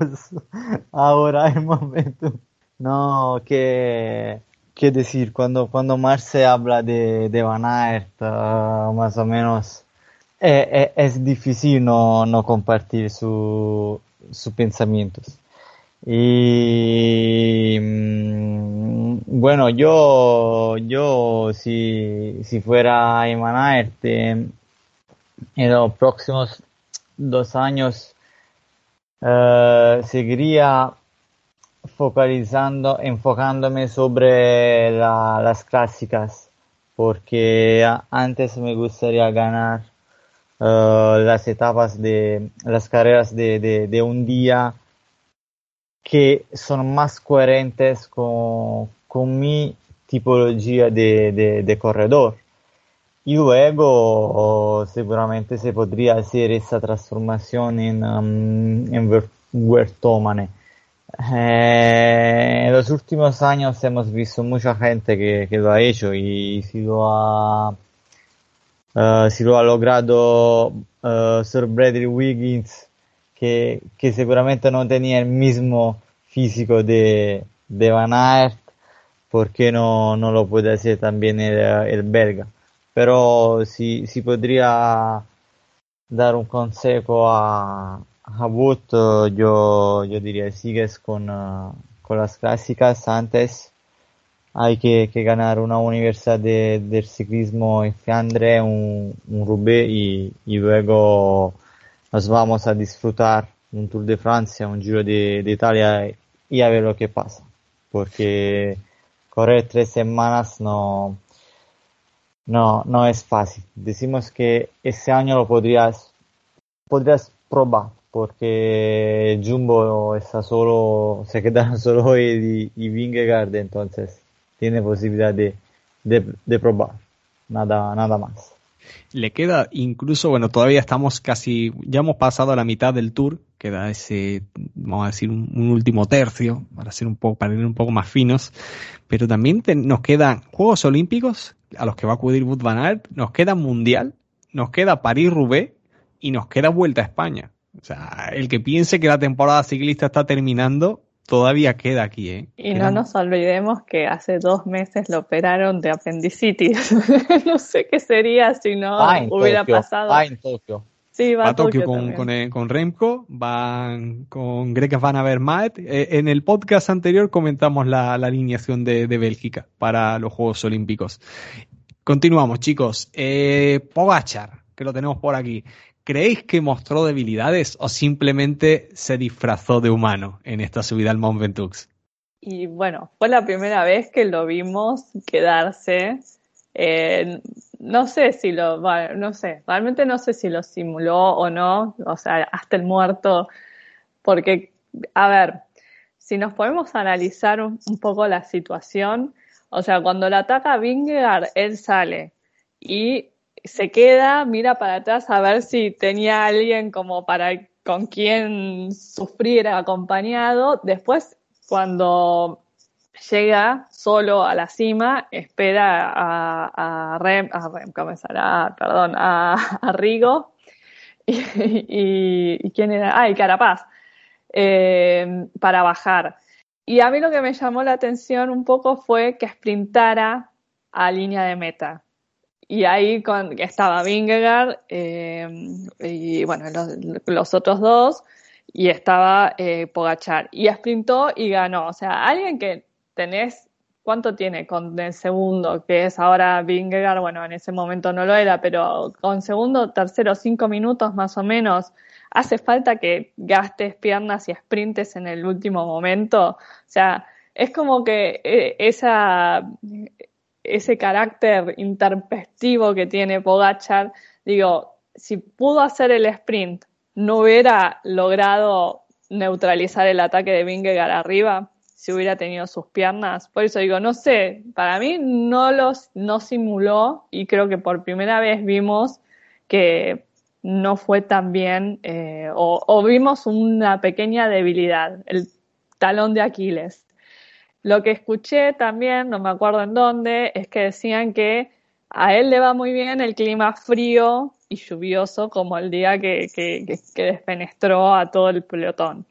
ahora en momento. No, que, qué decir, cuando, cuando Marce habla de, de Van Aert, uh, más o menos es, es, difícil no, no compartir sus su pensamientos. Y mm, bueno, yo, yo si, si fuera a en los próximos dos años eh, seguiría focalizando, enfocándome sobre las clásicas, porque antes me gustaría ganar uh, las etapas de las carreras de, de, de, un día que son más coherentes con, con mi tipología de, de, corredor. Y luego seguramente se podría hacer esa transformación en, um, en eh, en los últimos años hemos visto mucha gente que, que lo ha hecho y si lo ha, uh, si lo ha logrado uh, Sir Bradley Wiggins, que, que, seguramente no tenía el mismo físico de, Van Aert, ¿por qué no, no lo puede hacer también el, el belga? Pero si, si podría dar un consejo a, Habut, yo, yo diría, sigues con, uh, con las clásicas antes. Hay que, que ganar una universidad de, del ciclismo en Fiandre, un, un Roubaix y, y, luego nos vamos a disfrutar un Tour de Francia, un Giro de, de Italia y a ver lo que pasa. Porque correr tres semanas no, no, no es fácil. Decimos que ese año lo podrías, podrías probar porque Jumbo está solo, se queda (laughs) solo y, y Vingegaard, entonces tiene posibilidad de, de, probar, nada, nada más. Le queda incluso, bueno, todavía estamos casi, ya hemos pasado a la mitad del tour, queda ese, vamos a decir, un, último tercio, para ser un poco, para ir un poco más finos, pero también nos quedan Juegos Olímpicos, a los que va a acudir Wout van Aert, nos queda Mundial, nos queda París-Roubaix y nos queda Vuelta a España. O sea, el que piense que la temporada ciclista está terminando, todavía queda aquí, ¿eh? Y no nos olvidemos que hace dos meses lo operaron de apendicitis. (laughs) no sé qué sería si no hubiera pasado. Va en Tokio. Sí, va, a Tokio, con, con, eh, con, Remco, van con Greg Van Avermaet. Eh, en el podcast anterior comentamos la, la alineación de, de, Bélgica para los Juegos Olímpicos. Continuamos, chicos. Eh, Pogachar, que lo tenemos por aquí. ¿Creéis que mostró debilidades o simplemente se disfrazó de humano en esta subida al Mont Ventoux? Y bueno, fue la primera vez que lo vimos quedarse. Eh, no sé si lo, no sé, realmente no sé si lo simuló o no, o sea, hasta el muerto, porque, a ver, si nos podemos analizar un, poco la situación, o sea, cuando le ataca Vingegaard, él sale y se queda, mira para atrás a ver si tenía alguien como para con quien sufrir acompañado. Después, cuando llega solo a la cima, espera a, Rem, a Perdón, a, Rigo. (laughs) Y, quién era? Ah, Carapaz, eh, para bajar. Y a mí lo que me llamó la atención un poco fue que sprintara a línea de meta y ahí estaba Vingegaard eh, y bueno, los, otros dos y estaba eh, Pogachar. Y sprintó y ganó. O sea, alguien que tenés, ¿cuánto tiene con el segundo? Que es ahora Vingegaard, bueno, en ese momento no lo era, pero con segundo, tercero, cinco minutos más o menos, hace falta que gastes piernas y sprintes en el último momento. O sea, es como que eh, esa ese carácter interpestivo que tiene Pogachar, digo, si pudo hacer el sprint, no hubiera logrado neutralizar el ataque de Vingegaard arriba, si hubiera tenido sus piernas. Por eso digo, no sé, para mí no los no simuló y creo que por primera vez vimos que no fue tan bien eh, o vimos una pequeña debilidad, el talón de Aquiles. Lo que escuché también, no me acuerdo en dónde, es que decían que a él le va muy bien el clima frío y lluvioso como el día que, que, que, despenestró a todo el pelotón.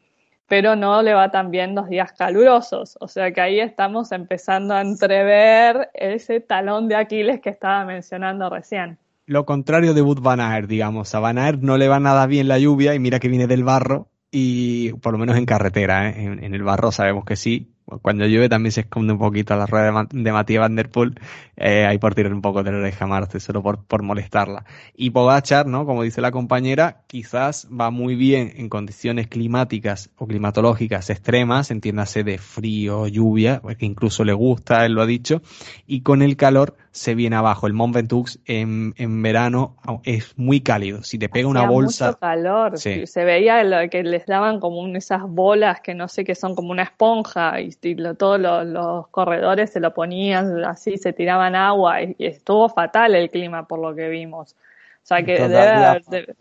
Pero no le va tan bien los días calurosos. O sea que ahí estamos empezando a entrever ese talón de Aquiles que estaba mencionando recién. Lo contrario de Bud Van digamos. A Van no le va nada bien la lluvia y mira que viene del barro y por lo menos en carretera, ¿eh? en, el barro sabemos que sí. Cuando llueve también se esconde un poquito la rueda de, Matías Van Der Poel, eh, ahí por tirar un poco de la oreja a Marte, solo por, por molestarla. Y Pogachar, ¿no? Como dice la compañera, quizás va muy bien en condiciones climáticas o climatológicas extremas, entiéndase de frío, lluvia, que incluso le gusta, él lo ha dicho, y con el calor se viene abajo. El Mont Ventoux en, en verano es muy cálido. Si te pega una bolsa. Mucho calor. Se veía que les daban como esas bolas que no sé qué son como una esponja y, todos los, corredores se lo ponían así, se tiraban agua y, estuvo fatal el clima por lo que vimos. O sea que debe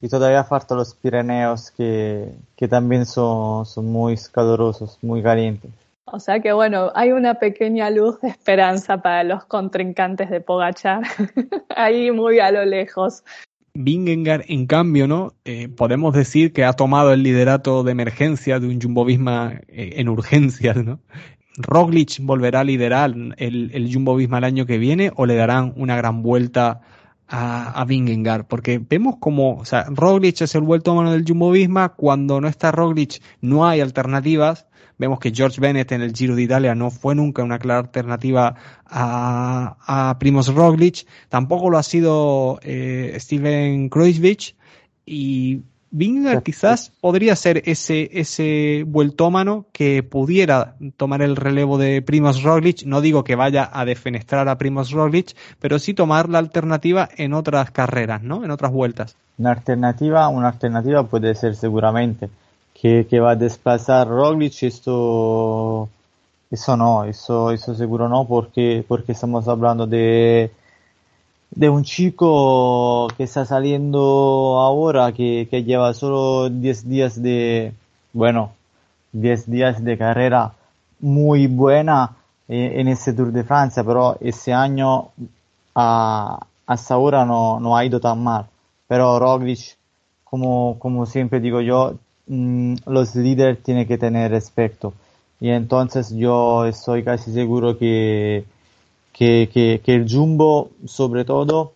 Y todavía falta los Pirineos que, que también son, son muy calorosos, muy calientes. O sea que bueno, hay una pequeña luz de esperanza para los contrincantes de Pogachar, (laughs) ahí muy a lo lejos. Vingegaard, en cambio, ¿no? Eh, podemos decir que ha tomado el liderato de emergencia de un Jumbo Visma eh, en urgencias, ¿no? Roglic volverá a liderar el, el, Jumbo Visma el año que viene o le darán una gran vuelta a, a Vingegaard, porque vemos como, o sea, Roglic es el vuelto a mano del Jumbo Visma, cuando no está Roglic no hay alternativas, Vemos que George Bennett en el Giro de Italia no fue nunca una clara alternativa a, a Primoz Roglic, tampoco lo ha sido eh, Steven Kreuzvich y Vingegaard quizás podría ser ese, ese vueltómano que pudiera tomar el relevo de Primoz Roglic. No digo que vaya a defenestrar a Primoz Roglic, pero sí tomar la alternativa en otras carreras, ¿no? En otras vueltas. Una alternativa, una alternativa puede ser seguramente que, va a desplazar Roglic, esto, eso no, eso, eso seguro no, porque, porque estamos hablando de, de un chico que está saliendo ahora, que, que lleva solo 10 días de, bueno, 10 días de carrera muy buena eh, en este Tour de Francia, pero ese año a, hasta ahora no, no ha ido tan mal. Pero Roglic, como, como siempre digo yo, Mm, los líderes tienen que tener respeto. Y entonces yo estoy casi seguro que, que, que, el Jumbo, sobre todo,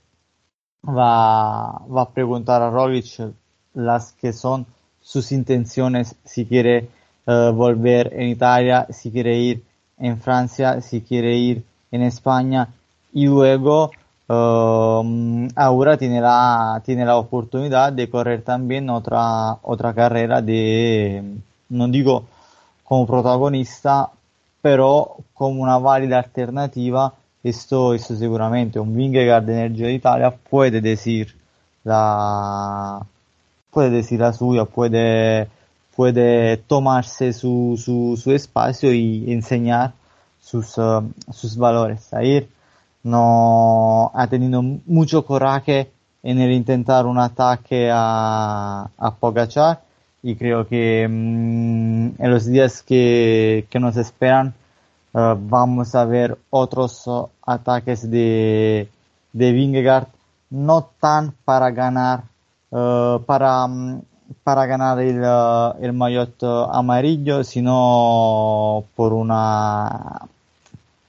va, va a preguntar a Roglic las que son sus intenciones, si quiere eh, volver en Italia, si quiere ir en Francia, si quiere ir en España y luego Um, ahora tiene la, tiene la oportunidad de correr también otra, otra carrera de, no digo como protagonista, pero como una válida alternativa, esto, esto seguramente un Vingegaard de Energía de Italia puede decir la, puede decir la suya, puede, puede tomarse su, su, su espacio y enseñar sus, uh, sus valores. A ir no ha tenido mucho coraje en el intentar un ataque a, a y creo que mm, en los días que, que nos esperan uh, vamos a ver otros uh, ataques de, de no tan para ganar uh, para, um, para ganar el, el maillot amarillo sino por una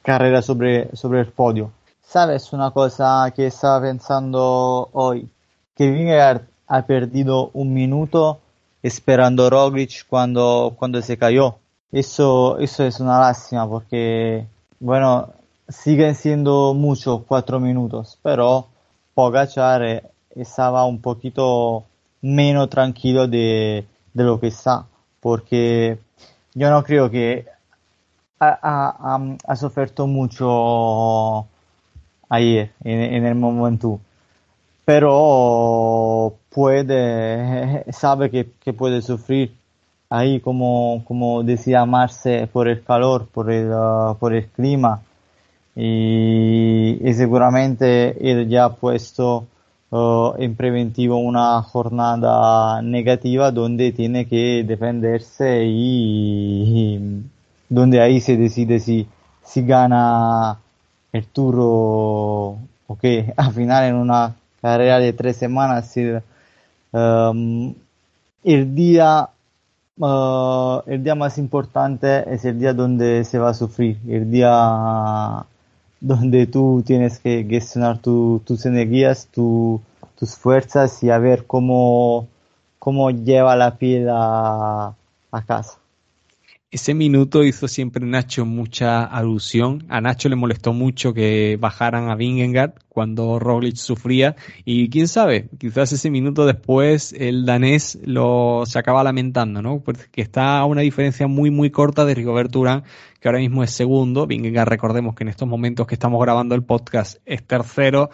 carrera sobre, sobre el podio ¿Sabes una cosa que estaba pensando hoy? Que Vingegaard ha perdido un minuto esperando Roglic cuando, cuando se cayó. Eso, eso es una lástima porque, bueno, siguen siendo muchos cuatro minutos, pero Pogachar eh, estaba un poquito menos tranquilo de, de lo que está, porque yo no creo que ha, ha, ha sufrido mucho ayer, en, el momento. Pero puede, sabe que, que, puede sufrir ahí, como, como decía Marce, por el calor, por el, uh, por el clima. Y, seguramente él ya ha puesto uh, en preventivo una jornada negativa donde tiene que defenderse y, y donde ahí se decide si, si gana el Tour o, que (laughs) al final en una carrera de tres semanas um, el día uh, el día más importante es el día donde se va a sufrir el día (laughs) donde tú tienes que gestionar tus energías tus fuerzas y a ver cómo cómo lleva la pila a casa. Ese minuto hizo siempre Nacho mucha alusión. A Nacho le molestó mucho que bajaran a Vingegaard cuando Roglic sufría. Y quién sabe, quizás ese minuto después el danés lo se acaba lamentando, ¿no? Porque está a una diferencia muy, muy corta de Rigoberto que ahora mismo es segundo. Vingegaard, recordemos que en estos momentos que estamos grabando el podcast es tercero.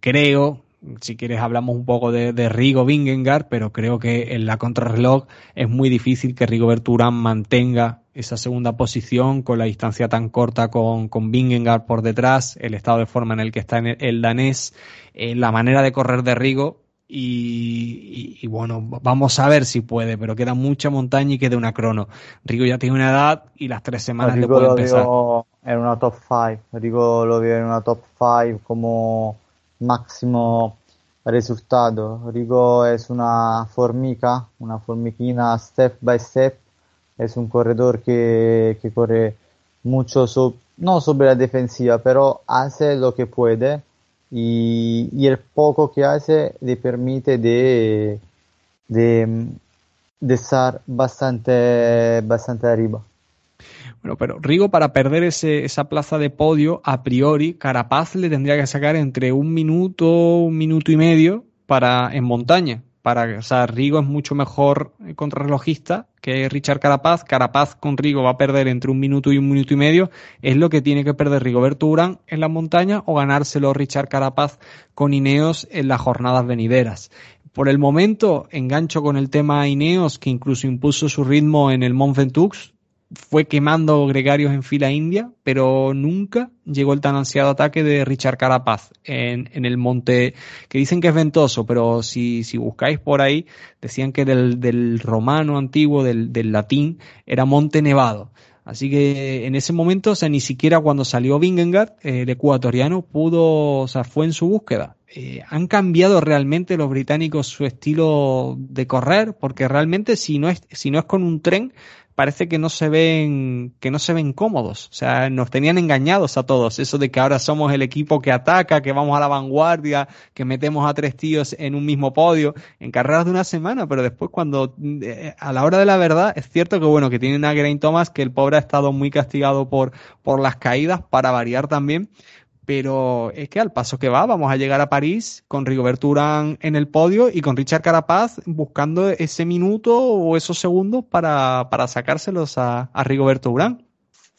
Creo, si quieres hablamos un poco de, Rigo Vingegaard, pero creo que en la contrarreloj es muy difícil que Rigo Urán mantenga esa segunda posición con la distancia tan corta con, con Vingegaard por detrás, el estado de forma en el que está el, danés, eh, la manera de correr de Rigo y, bueno, vamos a ver si puede, pero queda mucha montaña y queda una crono. Rigo ya tiene una edad y las tres semanas le puede empezar. en una top 5, Rigo lo veo en una top 5 como máximo resultado. Rigo es una formica, una formiquina step by step. Es un corredor que, que corre mucho, no sobre la defensiva, pero hace lo puede y, y el poco que hace le permite de, de, de estar arriba. Bueno, pero Rigo para perder ese, esa plaza de podio, a priori, Carapaz le tendría que sacar entre un minuto, un minuto y medio para en montaña. Para, o sea, Rigo es mucho mejor contrarrelojista que Richard Carapaz. Carapaz con Rigo va a perder entre un minuto y un minuto y medio. Es lo que tiene que perder Rigoberto Urán en la montaña o ganárselo Richard Carapaz con Ineos en las jornadas venideras. Por el momento, engancho con el tema Ineos, que incluso impuso su ritmo en el Mont Ventoux, fue quemando gregarios en fila india, pero nunca llegó el tan ansiado ataque de Richard Carapaz en, en el monte, que dicen que es ventoso, pero si, si buscáis por ahí, decían que del, del romano antiguo, del, del latín, era monte nevado. Así que en ese momento, o sea, ni siquiera cuando salió Vingegaard, el ecuatoriano, pudo, o sea, fue en su búsqueda. Eh, ¿Han cambiado realmente los británicos su estilo de correr? Porque realmente si no es, si no es con un tren, parece que no se ven, que no se ven cómodos. O sea, nos tenían engañados a todos. Eso de que ahora somos el equipo que ataca, que vamos a la vanguardia, que metemos a tres tíos en un mismo podio, en carreras de una semana, pero después cuando, eh, a la hora de la verdad, es cierto que bueno, que tienen a Geraint Thomas, que el pobre ha estado muy castigado por, por las caídas, para variar también, pero es que al paso que va, vamos a llegar a París con Rigoberto Urán en el podio y con Richard Carapaz buscando ese minuto o esos segundos para, para sacárselos a, a Rigoberto Urán.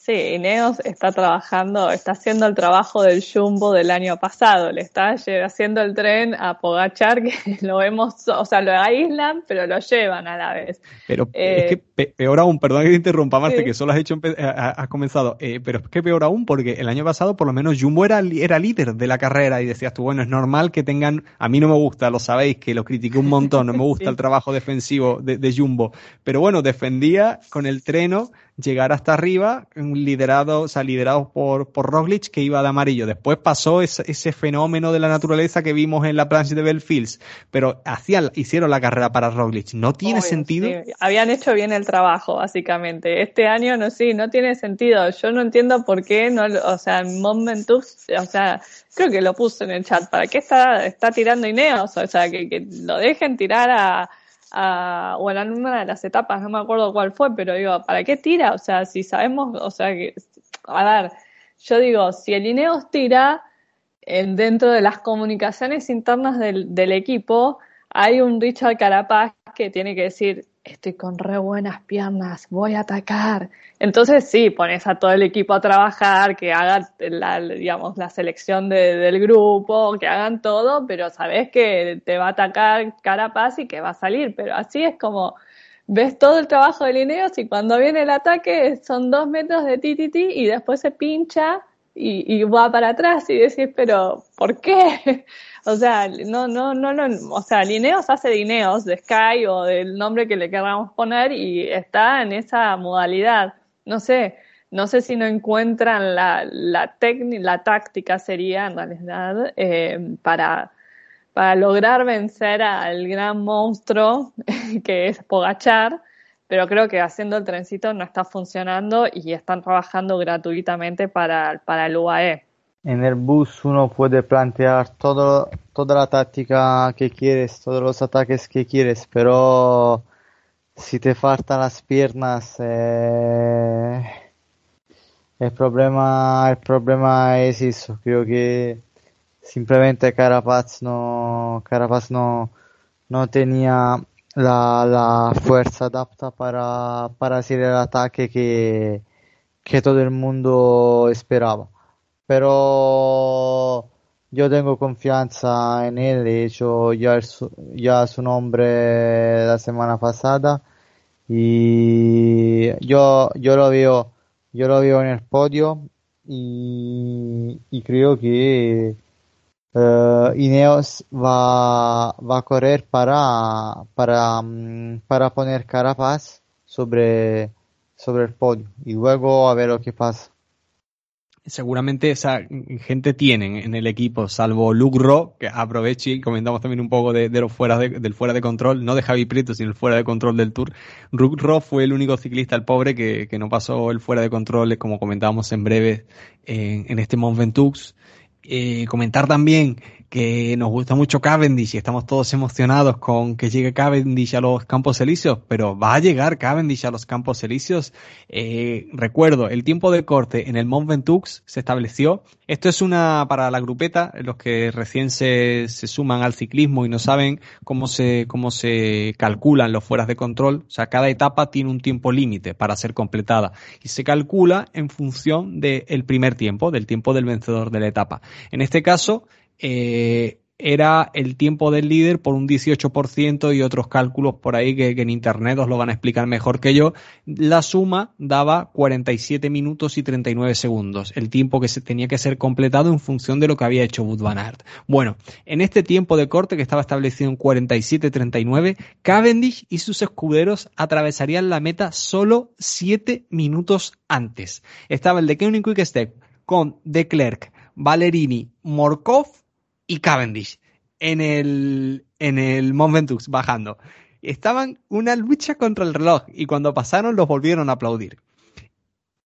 Sí, Ineos está trabajando, está haciendo el trabajo del Jumbo del año pasado, le está haciendo el tren a Pogachar, que (laughs) lo vemos, o sea, lo aíslan, pero lo llevan a la vez. Pero es que eh, peor aún, perdón que te interrumpa, Marte, que solo has hecho, has comenzado, eh, pero es que peor aún, porque el año pasado por lo menos Jumbo era, era líder de la carrera y decías tú, bueno, es normal que tengan, a mí no me gusta, lo sabéis, que lo critiqué un montón, no me (laughs) gusta el trabajo defensivo de, de Jumbo, pero bueno, defendía con el treno llegar hasta arriba, liderado, o sea, liderados por, por Roglic, que iba de amarillo. Después pasó ese, ese fenómeno de la naturaleza que vimos en la plancha de Belfields, pero hacían, hicieron la carrera para Roglic. ¿No tiene sentido? Habían hecho bien el trabajo, básicamente. Este año no, sí, no tiene sentido. Yo no entiendo por qué, no, o sea, Momentus, o sea, creo que lo puse en el chat. ¿Para qué está, está tirando Ineos? O sea, que, que lo dejen tirar a, o en una de las etapas, no me acuerdo cuál fue, pero digo, ¿para qué tira? O sea, si sabemos, o sea, que, a ver, yo digo, si el Ineos tira en, dentro de las comunicaciones internas del, del equipo, hay un Richard Carapaz que tiene que decir, estoy con re buenas piernas, voy a atacar. Entonces sí, pones a todo el equipo a trabajar, que hagan la, digamos, la selección del grupo, que hagan todo, pero sabes que te va a atacar Carapaz y que va a salir. Pero así es como ves todo el trabajo de Lineos y cuando viene el ataque son dos metros de tititi y después se pincha y, y va para atrás y decís, pero ¿por qué? (laughs) O sea, no, no, no, no, o sea, Lineos hace Lineos de Sky o del nombre que le queramos poner y está en esa modalidad. No sé, no sé si no encuentran la, la, la táctica sería en realidad eh, para, para lograr vencer al gran monstruo (laughs) que es Pogachar, pero creo que haciendo el trencito no está funcionando y están trabajando gratuitamente para, para el UAE. en el bus uno puede plantear todo, toda la táctica que quieres, todos los ataques que quieres, pero si te faltan las piernas, eh, el, problema, el problema es eso. Creo que simplemente Carapaz no, Carapaz no, no tenía la, la fuerza adapta para, para hacer el ataque que, que todo el mundo esperaba. Pero yo tengo confianza en él, he hecho ya, su, ya su nombre la semana pasada y yo, yo lo veo, yo lo veo en el podio y, y creo que uh, Ineos va, va a correr para, para, mm, para poner Carapaz sobre, sobre el podio y luego a ver lo que pasa seguramente esa gente tienen en el equipo, salvo Luke Ro, que aproveche y comentamos también un poco de, los fuera de, del fuera de control, no de Javi Prieto, sino el fuera de control del Tour. Luke Ro fue el único ciclista, el pobre, que, que no pasó el fuera de control, como comentábamos en breve en, en este Mont Ventoux. Eh, comentar también que nos gusta mucho Cavendish y estamos todos emocionados con que llegue Cavendish a los Campos Elíseos, pero va a llegar Cavendish a los Campos Elíseos. Eh, recuerdo, el tiempo de corte en el Mont Ventoux se estableció. Esto es una para la grupeta, los que recién se, se suman al ciclismo y no saben cómo se, cómo se calculan los fueras de control. O sea, cada etapa tiene un tiempo límite para ser completada y se calcula en función del primer tiempo, del tiempo del vencedor de la etapa. En este caso, eh, era el tiempo del líder por un 18% y otros cálculos por ahí que, en internet os lo van a explicar mejor que yo. La suma daba 47 minutos y 39 segundos, el tiempo que se tenía que ser completado en función de lo que había hecho Wood Van Aert. Bueno, en este tiempo de corte que estaba establecido en 47-39, Cavendish y sus escuderos atravesarían la meta solo 7 minutos antes. Estaba el de Koenig Quick Step con De Klerk, Valerini, Morkov y Cavendish en el, en el Mont bajando. Estaban una lucha contra el reloj y cuando pasaron los volvieron a aplaudir.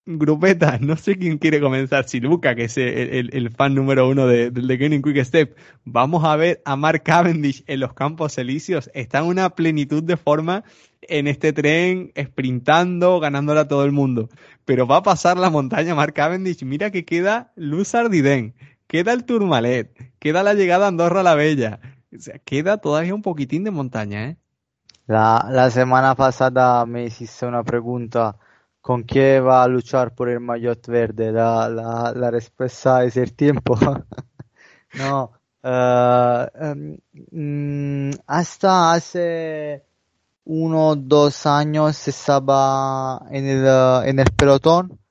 Grupeta, (laughs) no sé quién quiere comenzar, si Luca, que es el, fan número uno de, de, Kenny Quick Step. Vamos a ver a Mark Cavendish en los Campos Elíseos. Está en una plenitud de forma en este tren, sprintando, ganándole a todo el mundo. Pero va a pasar la montaña Mark Cavendish. Mira que queda Luz Ardiden queda el Tourmalet, queda la llegada a Andorra la Bella. O sea, queda todavía un poquitín de montaña, ¿eh? La, la semana pasada me hiciste una pregunta con qué va a luchar por el maillot verde. La, la, la respuesta es el tiempo. (laughs) no, uh, hasta hace uno dos años estaba en el, en el pelotón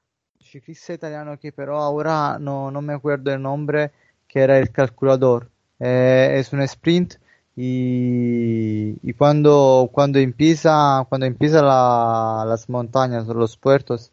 ciclista italiano que pero ahora no, no me acuerdo el nombre, que era el calculador. Eh, es un sprint y, y, cuando, cuando empieza, cuando empieza la, las montañas los puertos,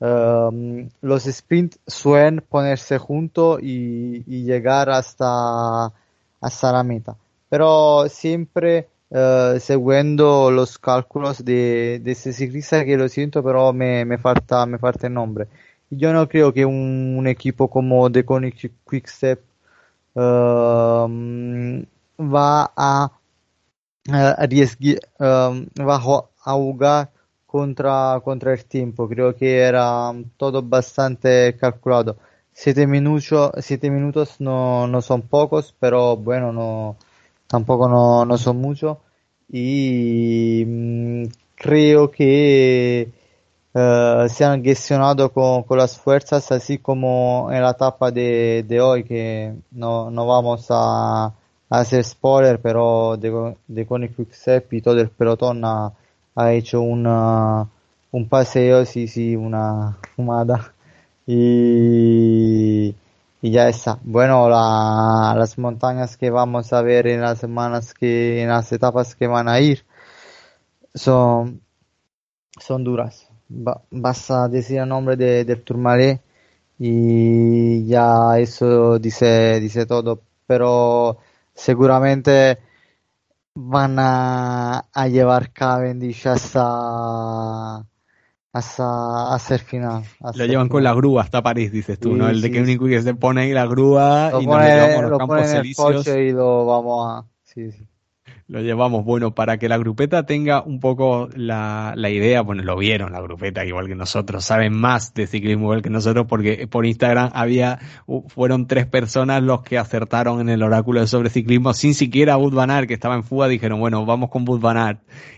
um, los sprints suelen ponerse juntos y, llegar hasta, hasta la meta. Pero siempre uh, siguiendo los cálculos de, de ese ciclista que lo siento, pero me, me, falta, me falta el nombre yo no creo que un, equipo como The Quick Quickstep um, va a, um, va a jugar contra, contra el tiempo. Creo que era todo bastante calculado. Siete minutos, siete minutos no, no son pocos, pero bueno, no, tampoco no, no son muchos. Y mm, creo que uh, se han gestionado con, con, las fuerzas, así como en la etapa de, de hoy, que no, no vamos a, hacer spoiler, pero de, de con Quickstep y todo el pelotón ha, ha hecho una, un paseo, sí, sí, una fumada. Y, y ya está. Bueno, la, las montañas que vamos a ver en las semanas que, en las etapas que van a ir, son, son duras basta decir el nombre de, del Tourmalet y ya eso dice, dice todo, pero seguramente van a, a llevar Cavendish hasta, hasta, hasta el final. lo llevan con la grúa hasta París, dices tú, ¿no? El de que que se pone ahí la grúa y nos llevamos los campos elíseos. y lo vamos a... Sí, sí lo llevamos. Bueno, para que la grupeta tenga un poco la, la, idea, bueno, lo vieron la grupeta igual que nosotros, saben más de ciclismo igual que nosotros porque por Instagram había, fueron tres personas los que acertaron en el oráculo de sobre ciclismo sin siquiera Bud que estaba en fuga, dijeron, bueno, vamos con Bud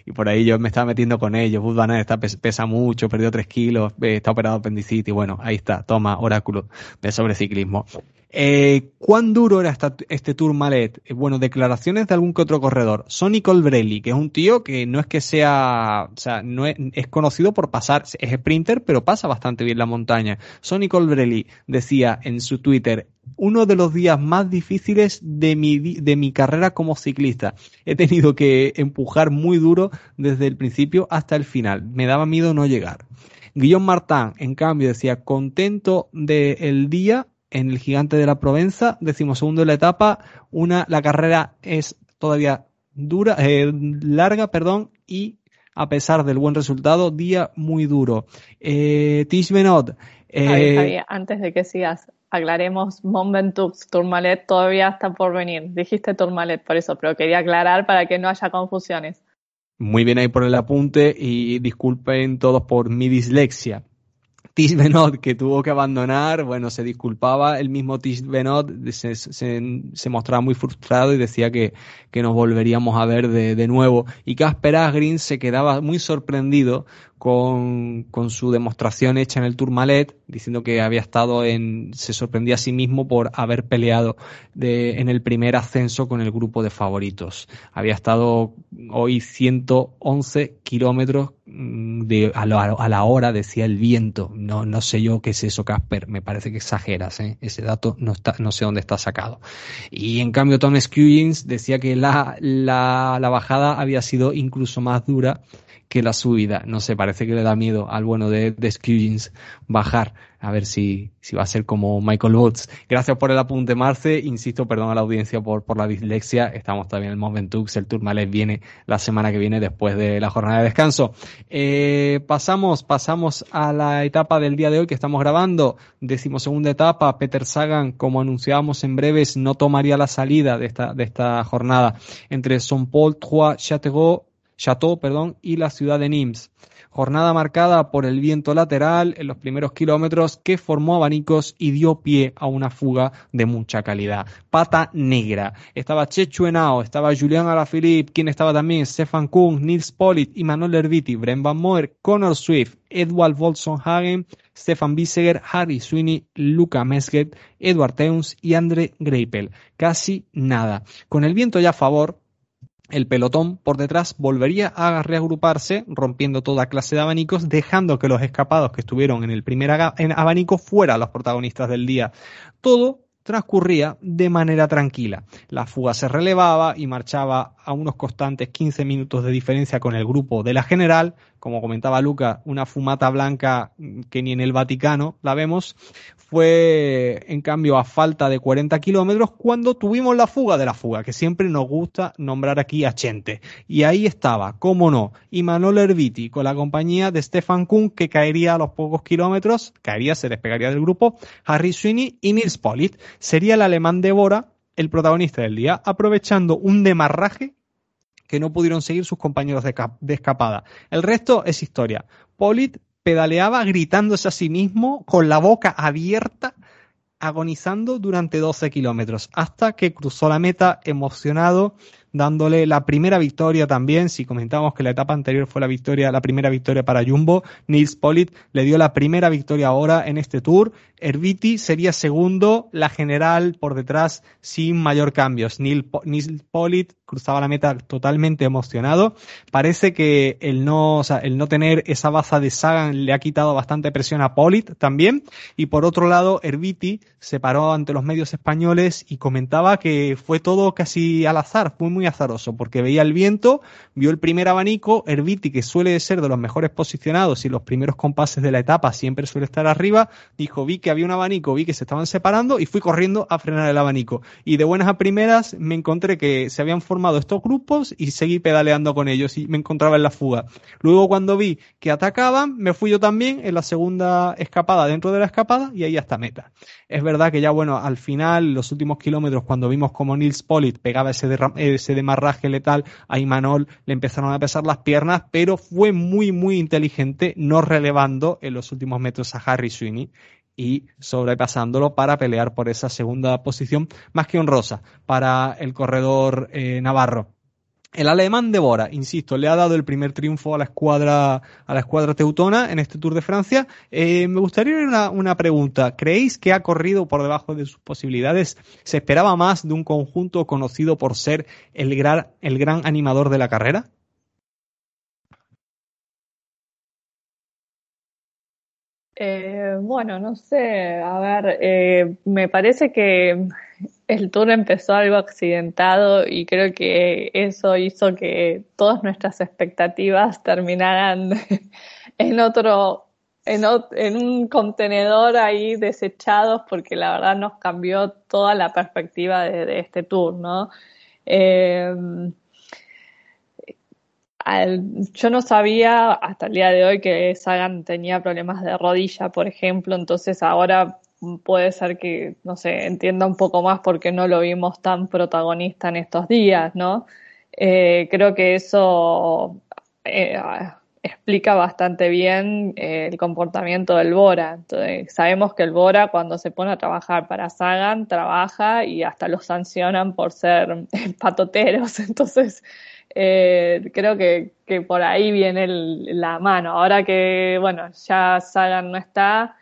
Y por ahí yo me estaba metiendo con ellos. Bud está, pesa mucho, perdió tres kilos, eh, está operado apendicitis. Bueno, ahí está, toma, oráculo de sobre ciclismo. Eh, ¿Cuán duro era este Tour Malet? Eh, bueno, declaraciones de algún que otro corredor. Sonny Colbrelli, que es un tío que no es que sea, o sea, no es, conocido por pasar, es sprinter, pero pasa bastante bien la montaña. Sonny Colbrelli decía en su Twitter, uno de los días más difíciles de mi, de mi carrera como ciclista. He tenido que empujar muy duro desde el principio hasta el final. Me daba miedo no llegar. Guillaume Martin, en cambio, decía, contento del día en el Gigante de la Provenza, segundo de la etapa, una, la carrera es todavía dura, eh, larga, perdón, y a pesar del buen resultado, día muy duro. Eh, Tish Benot. Eh, antes de que sigas, aclaremos Montventoux, Tourmalet todavía está por venir. Dijiste Tourmalet por eso, pero quería aclarar para que no haya confusiones. Muy bien ahí por el apunte y disculpen todos por mi dislexia. Tish Benot, que tuvo que abandonar, bueno, se disculpaba, el mismo Tish Benot se, se, mostraba muy frustrado y decía que, que nos volveríamos a ver de, de nuevo. Y Casper Asgreen se quedaba muy sorprendido con, con, su demostración hecha en el Tourmalet, diciendo que había estado en, se sorprendía a sí mismo por haber peleado de, en el primer ascenso con el grupo de favoritos. Había estado hoy 111 kilómetros mm, de, a, la, a la hora, decía el viento. No, no sé yo qué es eso, Casper. Me parece que exageras, ¿eh? Ese dato no está, no sé dónde está sacado. Y en cambio, Tom Skewins decía que la, la, la bajada había sido incluso más dura que la subida. No sé, parece que le da miedo al bueno de, de bajar. A ver si, si va a ser como Michael Woods. Gracias por el apunte, Marce. Insisto, perdón a la audiencia por, por la dislexia. Estamos también en el Momentux. El Tourmalet viene la semana que viene después de la jornada de descanso. Eh, pasamos, pasamos a la etapa del día de hoy que estamos grabando. Decimosegunda etapa. Peter Sagan, como anunciábamos en breves, no tomaría la salida de esta, de esta jornada entre Son Paul, Trois, Châteauroux Chateau perdón, y la ciudad de Nimes. Jornada marcada por el viento lateral en los primeros kilómetros que formó abanicos y dio pie a una fuga de mucha calidad. Pata negra. Estaba Chechu Henao, estaba Julian Alaphilippe, quien estaba también Stefan Kuhn, Nils Polit, Manuel Erviti, Bren Van Moer, Connor Swift, Edward Hagen, Stefan Biseger, Harry Sweeney, Luca Mesget, Edward Teuns y Andre Greipel. Casi nada. Con el viento ya a favor, el pelotón por detrás volvería a reagruparse, rompiendo toda clase de abanicos, dejando que los escapados que estuvieron en el primer abanico fueran los protagonistas del día. Todo transcurría de manera tranquila. La fuga se relevaba y marchaba a unos constantes 15 minutos de diferencia con el grupo de la general, como comentaba Luca, una fumata blanca que ni en el Vaticano la vemos, fue en cambio a falta de 40 kilómetros cuando tuvimos la fuga de la fuga, que siempre nos gusta nombrar aquí a Chente. Y ahí estaba, cómo no, Imanol Erviti con la compañía de Stefan Kuhn que caería a los pocos kilómetros, caería, se despegaría del grupo, Harry Sweeney y Nils Polit. Sería el alemán de Bora el protagonista del día, aprovechando un demarraje que no pudieron seguir sus compañeros de, escapada. El resto es historia. Polit pedaleaba gritándose a sí mismo con la boca abierta, agonizando durante 12 kilómetros, hasta que cruzó la meta emocionado dándole la primera victoria también. Si comentamos que la etapa anterior fue la victoria, la primera victoria para Jumbo, Nils Polit le dio la primera victoria ahora en este tour. Erviti sería segundo, la general por detrás sin mayor cambios. Nils, Polit cruzaba la meta totalmente emocionado. Parece que el no, el no tener esa baza de Sagan le ha quitado bastante presión a Polit también. Y por otro lado, Erviti se paró ante los medios españoles y comentaba que fue todo casi al azar, fue muy azaroso, porque veía el viento, vio el primer abanico, Herbiti, que suele ser de los mejores posicionados y los primeros compases de la etapa siempre suele estar arriba, dijo, vi que había un abanico, vi que se estaban separando y fui corriendo a frenar el abanico. Y de buenas a primeras me encontré que se habían formado estos grupos y seguí pedaleando con ellos y me encontraba en la fuga. Luego cuando vi que atacaban, me fui yo también en la segunda escapada dentro de la escapada y ahí hasta meta. Es verdad que ya bueno, al final, los últimos kilómetros, cuando vimos como Nils Polit pegaba ese, ese demarraje letal a Imanol, le empezaron a pesar las piernas, pero fue muy, muy inteligente no relevando en los últimos metros a Harry Sweeney y sobrepasándolo para pelear por esa segunda posición más que honrosa para el corredor eh, navarro. El alemán de Bora, insisto, le ha dado el primer triunfo a la escuadra, a la escuadra teutona en este Tour de Francia. Eh, me gustaría una, una pregunta. ¿Creéis que ha corrido por debajo de sus posibilidades? ¿Se esperaba más de un conjunto conocido por ser el gran, el gran animador de la carrera? Eh, bueno, no sé, a ver, eh, me parece que el tour empezó algo accidentado y creo que eso hizo que todas nuestras expectativas terminaran (laughs) en otro, en, un contenedor ahí desechados porque la verdad nos cambió toda la perspectiva de, este tour, ¿no? Eh, yo no sabía hasta el día de hoy que Sagan tenía problemas de rodilla, por ejemplo, entonces ahora puede ser que, no sé, entienda un poco más porque no lo vimos tan protagonista en estos días, ¿no? Eh, creo que eso eh, explica bastante bien eh, el comportamiento del Bora. Entonces, sabemos que el Bora cuando se pone a trabajar para Sagan, trabaja y hasta lo sancionan por ser (laughs) patoteros. (laughs) Entonces, creo que, que, por ahí viene la mano. Ahora que, bueno, ya Sagan no está,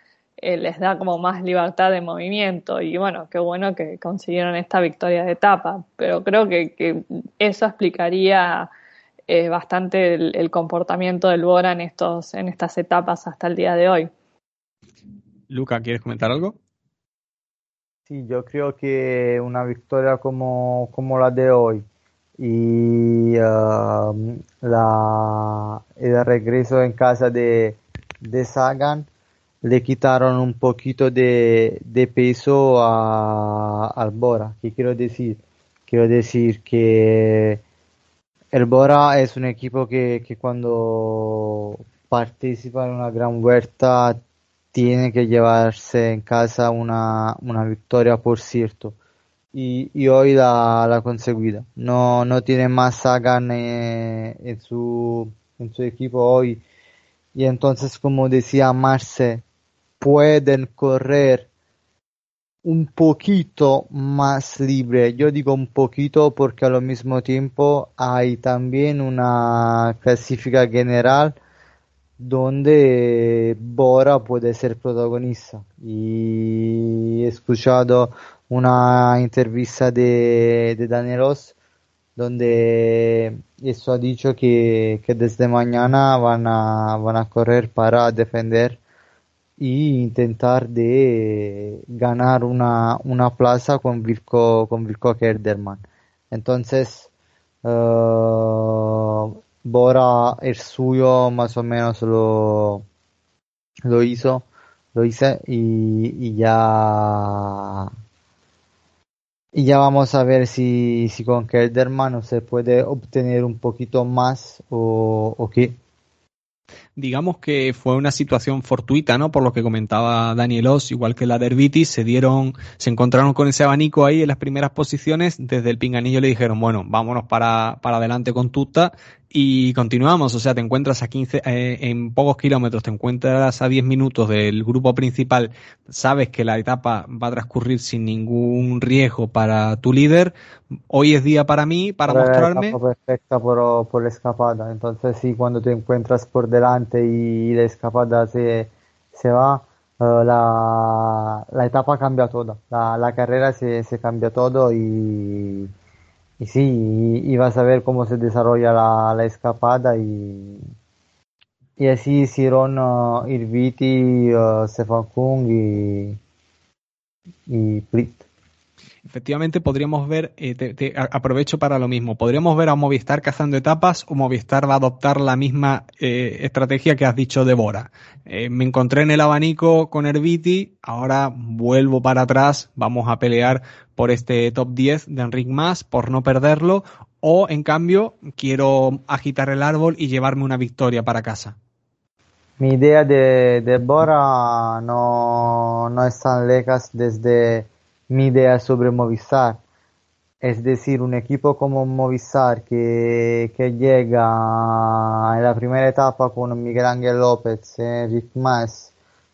eh, les da como más libertad de movimiento y bueno, qué bueno que consiguieron esta victoria de etapa, pero creo que, eso explicaría eh, bastante el, comportamiento del Bora en, estos, en estas etapas hasta el día de hoy. Luca, ¿quieres comentar algo? Sí, yo creo que una victoria como, como la de hoy y um, la, el regreso en casa de, de Sagan le quitaron un poquito de, peso a, al Bora. ¿Qué quiero decir? Quiero decir que el Bora es un equipo que, cuando participa en una gran vuelta tiene que llevarse en casa una, victoria, por cierto. Y, hoy la, ha conseguido. No, no tiene más Sagan en, su, en su equipo hoy. Y entonces, como decía Marce, pueden correr un poquito más libre. Yo digo un poquito porque al mismo tiempo hay también una clasifica general donde Bora puede ser protagonista. Y he escuchado una entrevista de, de Danielos donde eso ha dicho que, que desde mañana van a, van a correr para defender y intentar de ganar una, una plaza con Virko, con Virko Kerderman. Entonces, uh, Bora el suyo más o menos lo, lo hizo, lo hice y, y ya y ya vamos a ver si, si con Kelderman se puede obtener un poquito más o, o qué digamos que fue una situación fortuita, ¿no? Por lo que comentaba Daniel Oss, igual que la Derbitis, se dieron, se encontraron con ese abanico ahí en las primeras posiciones, desde el pinganillo le dijeron, bueno, vámonos para, para adelante con Tuta y continuamos, o sea, te encuentras a 15, eh, en pocos kilómetros, te encuentras a 10 minutos del grupo principal, sabes que la etapa va a transcurrir sin ningún riesgo para tu líder. Hoy es día para mí, para mostrarme. La perfecta por, por la escapada, entonces sí, cuando te encuentras por delante y la escapada se, se va, eh, la, la etapa cambia todo, la, la carrera se, se cambia todo y sí, y, vas a ver cómo se desarrolla la, la escapada y, y así hicieron uh, Irviti, uh, Stefan Kung y, y Prit. Efectivamente podríamos ver, eh, aprovecho para lo mismo, podríamos ver a Movistar cazando etapas o Movistar va a adoptar la misma eh, estrategia que has dicho de Bora. Eh, me encontré en el abanico con Herbiti, ahora vuelvo para atrás, vamos a pelear por este top 10 de Enric Mas, por no perderlo, o en cambio quiero agitar el árbol y llevarme una victoria para casa. Mi idea de, de Bora no, no es tan lejos desde mi idea sobre Movistar. Es decir, un equipo como Movistar que, que llega en la primera etapa con Miguel Ángel López, Enrique Mas,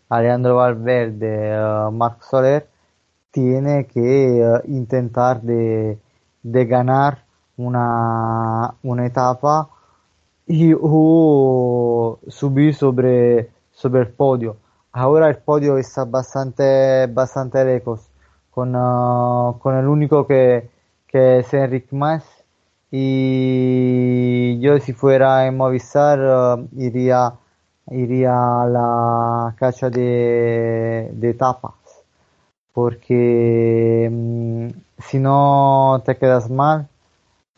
Alejandro Valverde, uh, Marc Soler, tiene que uh, intentar de, de, ganar una, una etapa y uh, subir sobre, sobre el podio. Ahora el podio está bastante, bastante lejos con, uh, con el único que, que es Enric Mas. Y yo si fuera en Movistar uh, iría iría a la cacha de, de tapas. Porque um, si no te quedas mal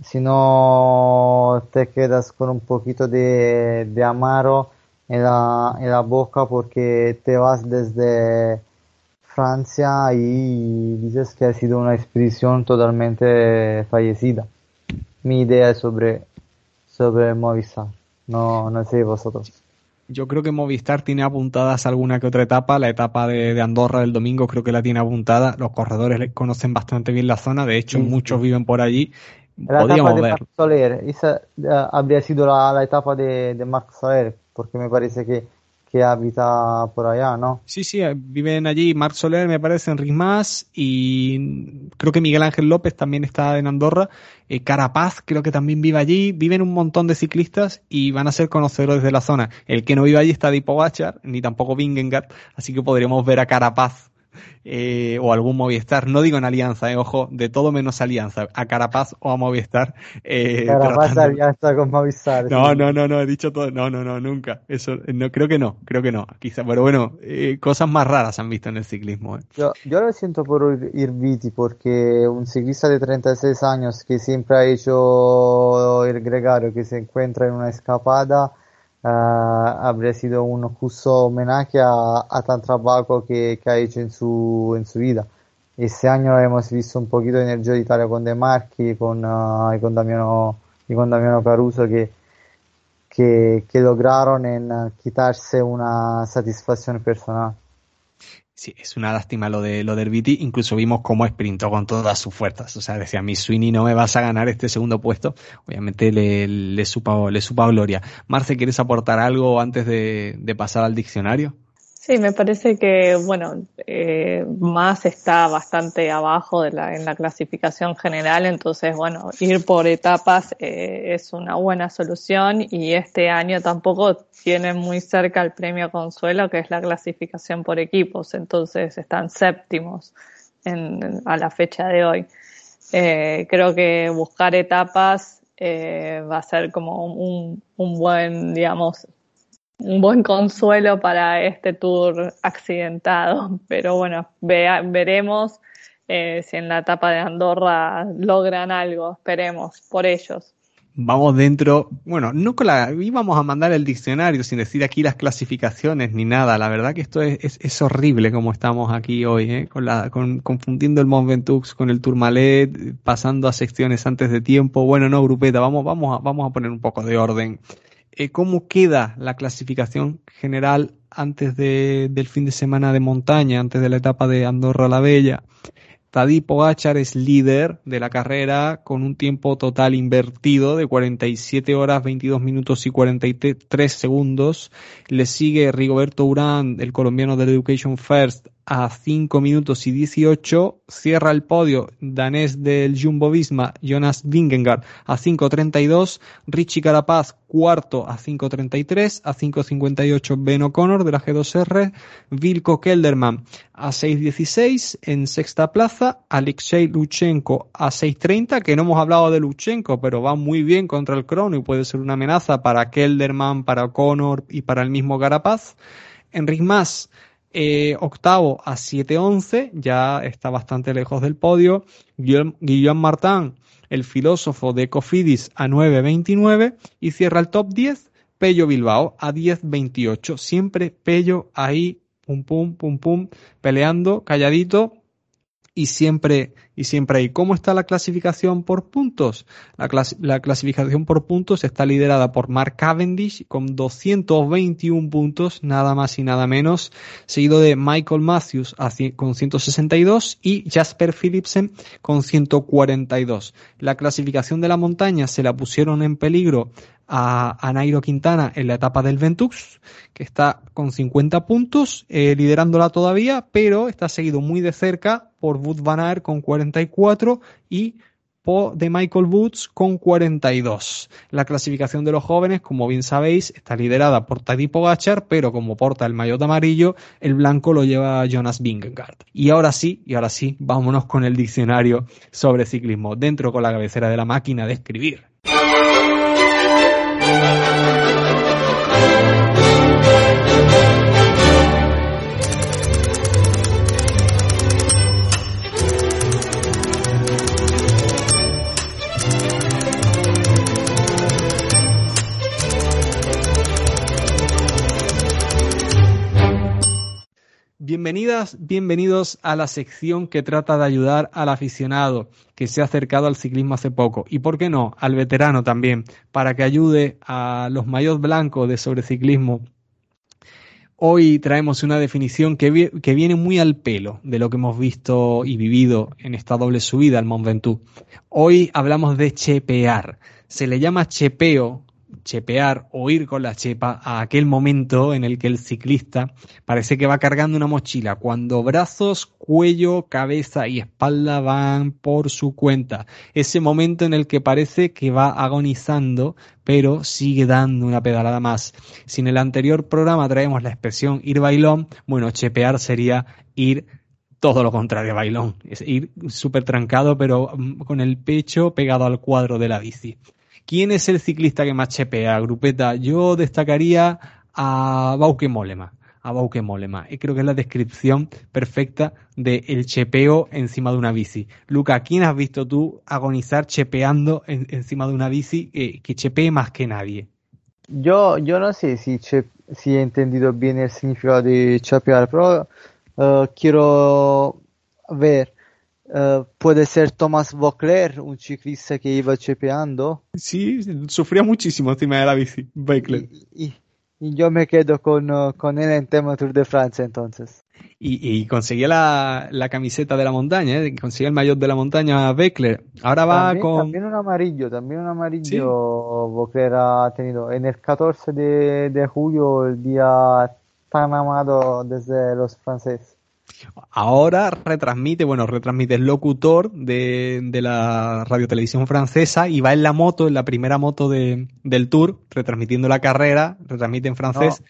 si no te quedas con un poquito de, de amaro en la, en la boca porque te vas desde Francia y dices que ha sido una expedición totalmente fallecida. Mi idea es sobre, sobre Movistar, no, no sé vosotros. Yo creo que Movistar tiene apuntadas alguna que otra etapa. La etapa de, Andorra del domingo creo que la tiene apuntada. Los corredores conocen bastante bien la zona. De hecho, muchos viven por allí. La etapa de Marc Soler, esa uh, habría sido la, la etapa de, de Marc Soler, porque me parece que que habita por allá, ¿no? Sí, sí, eh, viven allí Marc Soler, me parece, en Rismas y creo que Miguel Ángel López también está en Andorra. Eh, Carapaz creo que también vive allí. Viven un montón de ciclistas y van a ser conocedores de la zona. El que no vive allí está Dipo Bachar, ni tampoco Vingegaard, así que podríamos ver a Carapaz eh, o algún Movistar, no digo en Alianza, eh, ojo, de todo menos Alianza, a Carapaz o a Movistar. Eh, Carapaz Alianza con Movistar. No, no, no, no, he dicho todo, no, no, no, nunca. Eso, no, creo que no, creo que no, quizá, pero bueno, eh, cosas más raras han visto en el ciclismo. Yo, yo lo siento por Irviti porque un ciclista de 36 años que siempre ha hecho el gregario, que se encuentra en una escapada, uh, habría sido un justo homenaje a, a tan trabajo que, que, ha hecho en su, en su vida. Este año visto un poquito de energía de Italia con De Marchi con, uh, y, con Damiano, con Damiano Caruso que, que, que lograron en quitarse una satisfacción personal. Sí, es una lástima lo de lo del Viti. Incluso vimos cómo sprintó con todas sus fuerzas. O sea, decía, mi Sweeney no me vas a ganar este segundo puesto. Obviamente le, le, supa, le supa gloria. Marce, ¿quieres aportar algo antes de, de pasar al diccionario? Sí, me parece que, bueno, eh, más está bastante abajo de la, en la clasificación general, entonces, bueno, ir por etapas eh, es una buena solución y este año tampoco tiene muy cerca el premio Consuelo, que es la clasificación por equipos, entonces están séptimos en, a la fecha de hoy. Eh, creo que buscar etapas eh, va a ser como un, un buen, digamos, un buen consuelo para este tour accidentado. (laughs) Pero bueno, veremos eh, si en la etapa de Andorra logran algo, esperemos, por ellos. Vamos dentro, bueno, no con la, íbamos a mandar el diccionario sin decir aquí las clasificaciones ni nada. La verdad que esto es, es, horrible como estamos aquí hoy, ¿eh? con la, con, confundiendo el Mont Ventoux con el Tourmalet, pasando a secciones antes de tiempo. Bueno, no, grupeta, vamos, vamos a, vamos a poner un poco de orden. Eh, cómo queda la clasificación general antes de, del fin de semana de montaña, antes de la etapa de Andorra la Bella. Tadej Pogachar es líder de la carrera con un tiempo total invertido de 47 horas 22 minutos y 43 segundos. Le sigue Rigoberto Urán, el colombiano del Education First, a 5 minutos y 18. Cierra el podio danés del Jumbo Visma, Jonas Vingegaard, a 5.32. Richie Carapaz, cuarto, a 5.33. A 5.58 Ben O'Connor de la G2R. Vilko Kelderman a 6.16 en sexta plaza. Alexei Luchenko a 6.30, que no hemos hablado de Luchenko, pero va muy bien contra el crono y puede ser una amenaza para Kelderman, para O'Connor y para el mismo Carapaz. Enric Mas Eh, octavo a 7.11, ya está bastante lejos del podio. Guillaume Martin, el filósofo de Cofidis, a 9.29 y cierra el top 10 Pello Bilbao a 10.28. Siempre Pello ahí, pum, pum, pum, pum, peleando, calladito, y siempre, y siempre ahí. ¿Cómo está la clasificación por puntos? La, la, clasificación por puntos está liderada por Mark Cavendish con 221 puntos, nada más y nada menos, seguido de Michael Matthews con 162 y Jasper Philipsen con 142. La clasificación de la montaña se la pusieron en peligro a, Nairo Quintana en la etapa del Ventux, que está con 50 puntos, eh, liderándola todavía, pero está seguido muy de cerca por Wood Van Aert con 44 y de Michael Woods con 42. La clasificación de los jóvenes, como bien sabéis, está liderada por Tadej Pogachar, pero como porta el maillot amarillo, el blanco lo lleva Jonas Vingegaard. Y ahora sí, y ahora sí, vámonos con el diccionario sobre ciclismo, dentro con la cabecera de la máquina de escribir. Thank you. Bienvenidas, bienvenidos a la sección que trata de ayudar al aficionado que se ha acercado al ciclismo hace poco y, por qué no, al veterano también, para que ayude a los mayores blancos de sobreciclismo. Hoy traemos una definición que, que, viene muy al pelo de lo que hemos visto y vivido en esta doble subida al Mont Ventoux. Hoy hablamos de chepear. Se le llama chepeo chepear o ir con la chepa a aquel momento en el que el ciclista parece que va cargando una mochila, cuando brazos, cuello, cabeza y espalda van por su cuenta. Ese momento en el que parece que va agonizando, pero sigue dando una pedalada más. Si en el anterior programa traemos la expresión ir bailón, bueno, chepear sería ir todo lo contrario bailón, es ir súper trancado, pero mm, con el pecho pegado al cuadro de la bici. ¿Quién es el ciclista que más chepea, Grupeta? Yo destacaría a Bauke Molema. A Bauke Molema. Y creo que es la descripción perfecta del chepeo encima de una bici. Luca, ¿quién has visto tú agonizar chepeando encima de una bici eh, que chepee más que nadie? Yo, yo no sé si, he entendido bien el significado de chepear, pero uh, quiero ver Uh, puede ser Thomas Vockler, un ciclista que iba chepeando. Sí, sufría muchísimo encima de la bici, Vockler. Y, y, yo me quedo con, uh, con él en tema Tour de Francia entonces. Y, y conseguía la, la, camiseta de la montaña, ¿eh? conseguía el maillot de la montaña Beckler. Ahora va con... También un amarillo, también un amarillo ¿Sí? ha tenido. En el 14 de, de julio, el día tan amado desde los franceses. Ahora retransmite, bueno, retransmite el locutor de, de la radiotelevisión francesa y va en la moto, en la primera moto de, del tour, retransmitiendo la carrera, retransmite en francés.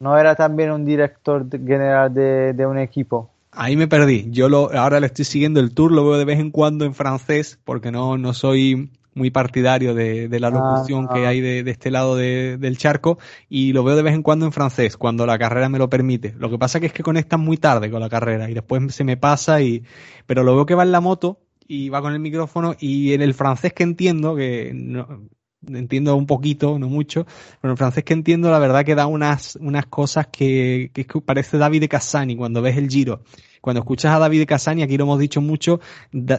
No, era también un director general de, de, un equipo. Ahí me perdí. Yo lo, ahora le estoy siguiendo el tour, lo veo de vez en cuando en francés, porque no, no soy muy partidario de, la locución que hay de, este lado del charco y lo veo de vez en cuando en francés, cuando la carrera me lo permite. Lo que pasa que es que conectan muy tarde con la carrera y después se me pasa y, pero lo veo que va en la moto y va con el micrófono y en el francés que entiendo, que no, entiendo un poquito, no mucho, pero en francés que entiendo la verdad que da unas, unas cosas que, que parece David de Casani cuando ves el giro cuando escuchas a David Casani, aquí lo hemos dicho mucho,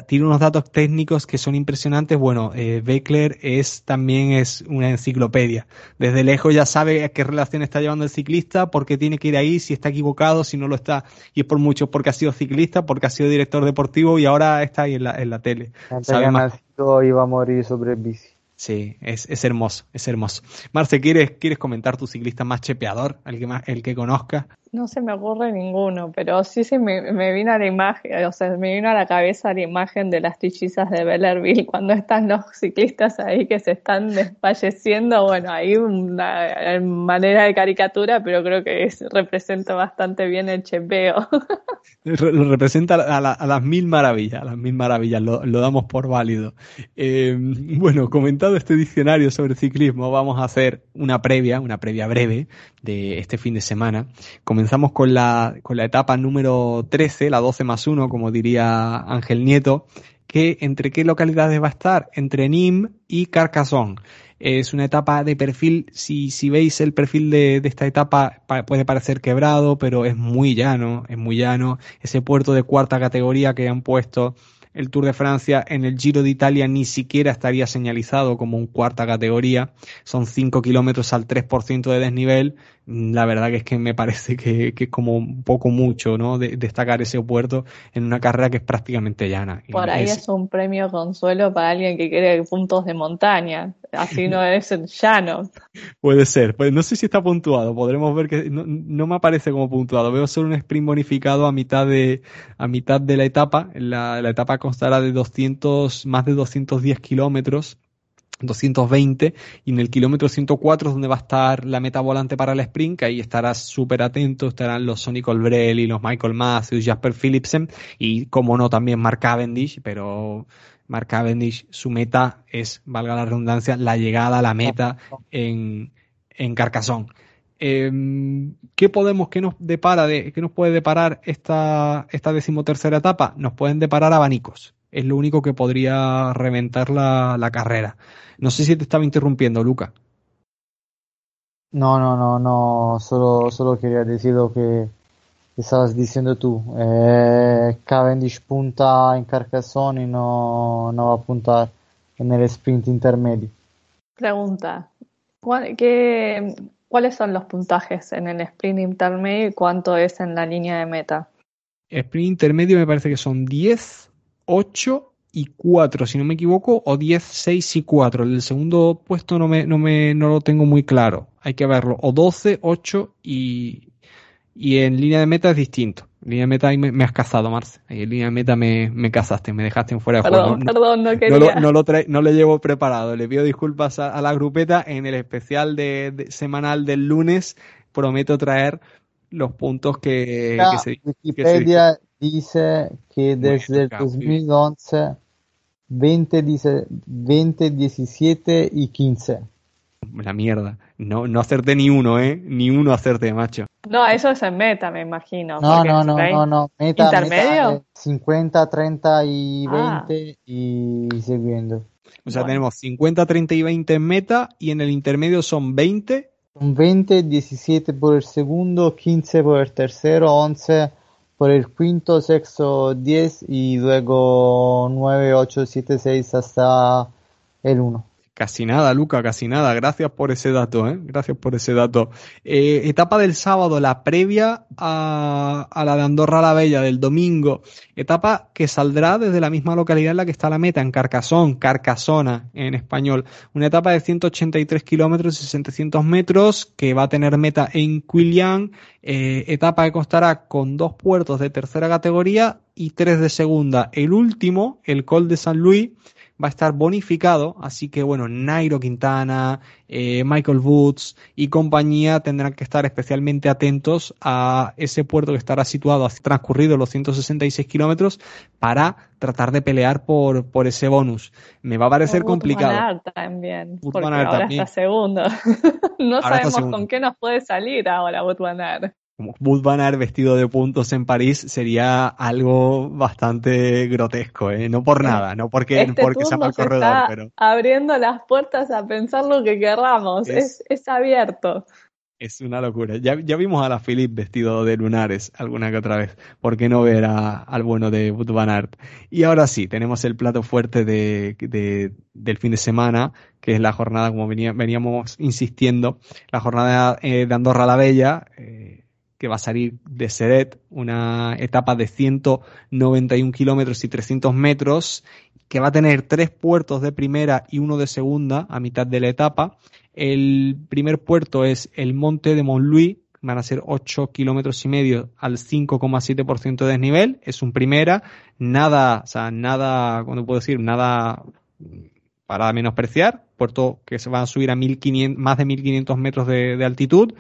tiene unos datos técnicos que son impresionantes. Bueno, eh, Beckler es también es una enciclopedia. Desde lejos ya sabe a qué relación está llevando el ciclista, por qué tiene que ir ahí, si está equivocado, si no lo está. Y es por mucho porque ha sido ciclista, porque ha sido director deportivo y ahora está ahí en la, en la tele. Antes sabe más. iba a morir sobre bici. Sí, es, es hermoso, es hermoso. Marce, ¿quieres, ¿quieres comentar tu ciclista más chepeador, el que más, el que conozca? No se me ocurre ninguno, pero sí se me, me vino a la imagen, o sea, me vino a la cabeza la imagen de las trillizas de Bellerville cuando están los ciclistas ahí que se están desfalleciendo. Bueno, ahí una manera de caricatura, pero creo que representa bastante bien el chepeo. (laughs) Lo representa a, las mil maravillas, a las mil maravillas, lo, damos por válido. Eh, bueno, comentado este diccionario sobre ciclismo, vamos a hacer una previa, una previa breve de este fin de semana comenzamos con la, con la etapa número 13, la 12 más 1, como diría Ángel Nieto, que entre qué localidades va a estar, entre Nîmes y Carcassonne. Es una etapa de perfil, si, si veis el perfil de, esta etapa puede parecer quebrado, pero es muy llano, es muy llano. Ese puerto de cuarta categoría que han puesto el Tour de Francia en el Giro de Italia ni siquiera estaría señalizado como un cuarta categoría. Son 5 kilómetros al 3% de desnivel. La verdad que es que me parece que, que es como un poco mucho, ¿no? De, destacar ese puerto en una carrera que es prácticamente llana. Por ahí es... un premio consuelo para alguien que quiere puntos de montaña. Así no (laughs) es llano. Puede ser. Pues no sé si está puntuado. Podremos ver que no, no, me aparece como puntuado. Veo solo un sprint bonificado a mitad de, a mitad de la etapa. La, la etapa constará de 200, más de 210 kilómetros 220 y en el kilómetro 104 es donde va a estar la meta volante para el sprint, que ahí estarás súper atento, estarán los Sonny Colbrelli, los Michael Matthews, Jasper Philipsen y como no también Mark Cavendish, pero Mark Cavendish su meta es, valga la redundancia, la llegada a la meta en, en Carcassonne. Eh, ¿Qué podemos, qué nos depara, de, qué nos puede deparar esta, esta decimotercera etapa? Nos pueden deparar abanicos. Es lo único que podría reventar la, la carrera. No sé si te estaba interrumpiendo, Luca. No, no, no, no, solo, solo quería decir lo que estabas diciendo tú. Eh, Cavendish punta en Carcassonne y no, no va a apuntar en el sprint intermedio. Pregunta, ¿qué, ¿cuáles son los puntajes en el sprint intermedio y cuánto es en la línea de meta? El sprint intermedio me parece que son 10, 8 y 4, si no me equivoco, o 10, 6 y 4. El segundo puesto no, me, no, me, no lo tengo muy claro. Hay que verlo. O 12, 8 y, y en línea de meta es distinto. En línea de meta ahí me, me has cazado, Marce. Ahí en línea de meta me, me cazaste, me dejaste en fuera de perdón, juego. Perdón, no quería. No, lo, no, lo trae, no le llevo preparado. Le pido disculpas a, a la grupeta. En el especial de, de, semanal del lunes prometo traer los puntos que, Ya, que se Wikipedia dice que desde el 2011 20, dice 20, 17 y 15. La mierda. No, no acerté ni uno, ¿eh? Ni uno acerté, macho. No, eso es en meta, me imagino. No, no, no, no, no. Meta, ¿Intermedio? meta, eh, 50, 30 y Ah. 20 y siguiendo. O sea, Bueno. tenemos 50, 30 y 20 en meta y en el intermedio son 20. Un 20, 17 por el segundo, 15 por el tercero, 11 por el quinto, sexto, 10 y luego 9, 8, 7, 6 hasta el 1. Casi nada, Luca, casi nada. Gracias por ese dato, ¿eh? Gracias por ese dato. Eh, etapa del sábado, la previa a, a la de Andorra la Bella del domingo. Etapa que saldrá desde la misma localidad en la que está la meta, en Carcassonne, Carcasona en español. Una etapa de 183 kilómetros y 700 metros que va a tener meta en Quillan. Eh, etapa que constará con dos puertos de tercera categoría y tres de segunda. El último, el Col de San Luis, va a estar bonificado, así que bueno, Nairo Quintana, eh, Michael Woods y compañía tendrán que estar especialmente atentos a ese puerto que estará situado a transcurrido los 166 kilómetros para tratar de pelear por, por ese bonus. Me va a parecer complicado. También, porque ahora también. está segundo. (laughs) no Ahora sabemos segundo. con qué nos puede salir ahora Aert. Como Van Aert vestido de puntos en París sería algo bastante grotesco, ¿eh? No por nada, no porque, Este porque sea mal corredor, está pero abriendo las puertas a pensar lo que querramos. Es- Es, es abierto. Es una locura. Ya, ya vimos a la Philip vestido de lunares alguna que otra vez. ¿Por qué no ver a- al bueno de Wout van Aert? Y ahora sí, tenemos el plato fuerte de, de- del fin de semana, que es la jornada, como venía- veníamos insistiendo, la jornada eh, de Andorra la Bella, eh, que va a salir de Seret, una etapa de 191 kilómetros y 300 metros, que va a tener tres puertos de primera y uno de segunda a mitad de la etapa. El primer puerto es el monte de Montlouis, van a ser 8 kilómetros y medio al 5,7% de desnivel, es un primera, nada, o sea, nada, ¿cómo puedo decir? Nada para menospreciar, puerto que se va a subir a 1500, más de 1500 metros de altitud.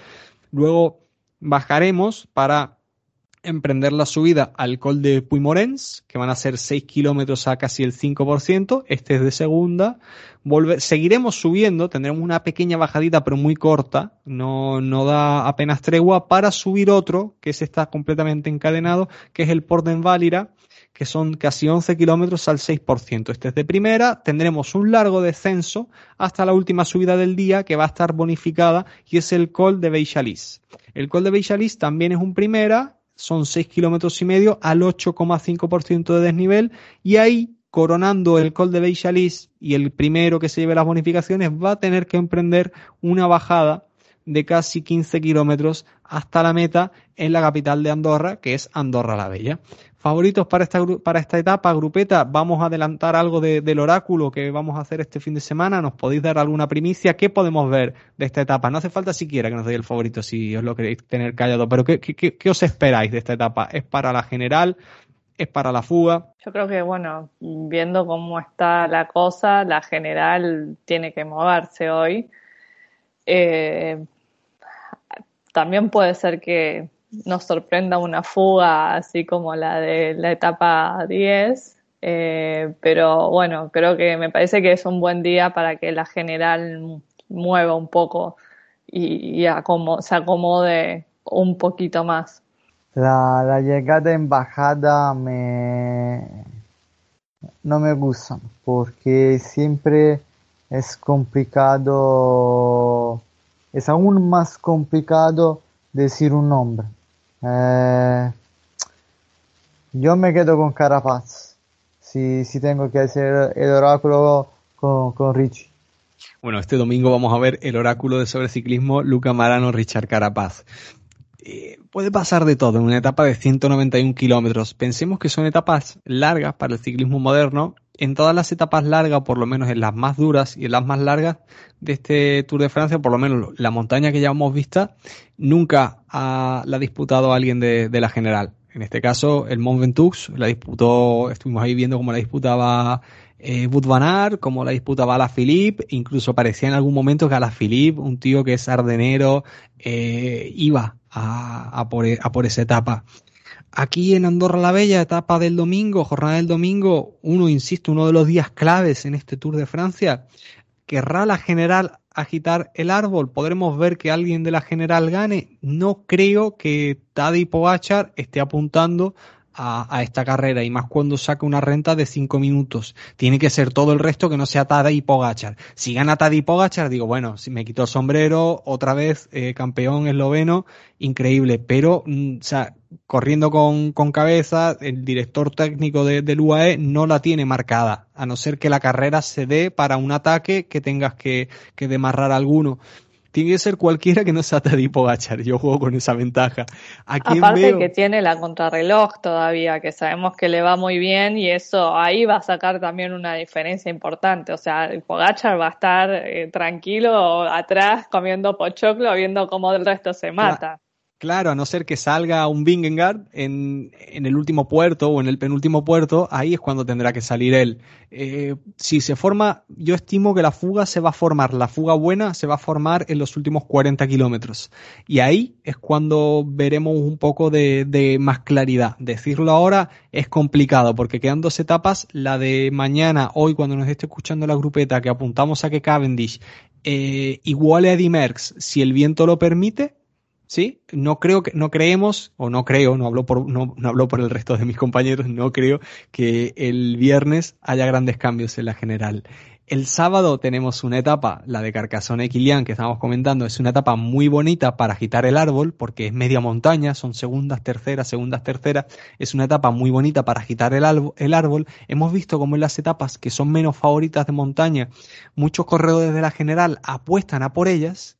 Luego bajaremos para emprender la subida al col de Puymorens, que van a ser 6 kilómetros a casi el 5%. Este es de segunda. seguiremos subiendo, tendremos una pequeña bajadita, pero muy corta, no, no da apenas tregua, para subir otro, que se está completamente encadenado, que es el Porten Válira, que son casi 11 kilómetros al 6%. Este es de primera, tendremos un largo descenso hasta la última subida del día, que va a estar bonificada, y es el col de Beixalís. El col de Beixalís también es un primera, son 6 kilómetros y medio al 8,5% de desnivel y ahí coronando el col de Beixalís y el primero que se lleve las bonificaciones va a tener que emprender una bajada de casi 15 kilómetros hasta la meta en la capital de Andorra, que es Andorra la Bella. Favoritos para esta, para esta etapa, grupeta, vamos a adelantar algo del oráculo que vamos a hacer este fin de semana, nos podéis dar alguna primicia, ¿qué podemos ver de esta etapa? No hace falta siquiera que nos deis el favorito si os lo queréis tener callado, pero ¿qué, qué, qué os esperáis de esta etapa? ¿Es para la general? ¿Es para la fuga? Yo creo que, bueno, viendo cómo está la cosa, la general tiene que moverse hoy. Eh, también puede ser que nos sorprenda una fuga así como la de la etapa 10, eh, pero bueno, creo que me parece que es un buen día para que la general mueva un poco y, se acomode un poquito más. La, la, llegada en bajada me, no me gusta porque siempre es complicado, es aún más complicado decir un nombre. Eh, yo me quedo con Carapaz. Si, si tengo que hacer el oráculo con, con Richie. Bueno, este domingo vamos a ver el oráculo de sobreciclismo Luca Marano Richard Carapaz. Eh, puede pasar de todo en una etapa de 191 kilómetros. Pensemos que son etapas largas para el ciclismo moderno. En todas las etapas largas, por lo menos en las más duras y en las más largas de este Tour de Francia, por lo menos la montaña que ya hemos visto, nunca la ha disputado alguien de, la general. En este caso, el Mont Ventoux la disputó, estuvimos ahí viendo cómo la disputaba eh, cómo la disputaba la Philippe, incluso parecía en algún momento que a la Philippe, un tío que es ardenero, eh, iba a, por, a por esa etapa. Aquí en Andorra la Bella, etapa del domingo, jornada del domingo, uno, insisto, uno de los días claves en este Tour de Francia, querrá la general agitar el árbol, podremos ver que alguien de la general gane. No creo que Tadej Pogachar esté apuntando a, esta carrera y más cuando saca una renta de 5 minutos. Tiene que ser todo el resto que no sea Tada y Pogachar. Si gana Tada y Pogachar, digo, bueno, si me quito el sombrero, otra vez eh, campeón esloveno, increíble. Pero, mm, o sea, corriendo con, con, cabeza, el director técnico de, del UAE no la tiene marcada, a no ser que la carrera se dé para un ataque que tengas que, que demarrar alguno tiene que ser cualquiera que no sea Tadej Pogachar. Yo juego con esa ventaja. Aparte que tiene la contrarreloj todavía, que sabemos que le va muy bien y eso ahí va a sacar también una diferencia importante. O sea, Pogachar va a estar eh, tranquilo atrás comiendo pochoclo, viendo cómo el resto se mata. Claro, a no ser que salga un Vingegaard en, en, el último puerto o en el penúltimo puerto, ahí es cuando tendrá que salir él. Eh, si se forma, yo estimo que la fuga se va a formar, la fuga buena se va a formar en los últimos 40 kilómetros. Y ahí es cuando veremos un poco de, de, más claridad. Decirlo ahora es complicado porque quedan dos etapas, la de mañana, hoy cuando nos esté escuchando la grupeta, que apuntamos a que Cavendish eh, iguale a Eddie Merckx si el viento lo permite, ¿sí? No creo que, no creemos, o no creo, no hablo por, no, no hablo por el resto de mis compañeros, no creo que el viernes haya grandes cambios en la general. El sábado tenemos una etapa, la de Carcassonne y Kilian, que estamos comentando, es una etapa muy bonita para agitar el árbol, porque es media montaña, son segundas, terceras, segundas, terceras, es una etapa muy bonita para agitar el, el árbol. Hemos visto como en las etapas que son menos favoritas de montaña, muchos corredores de la general apuestan a por ellas,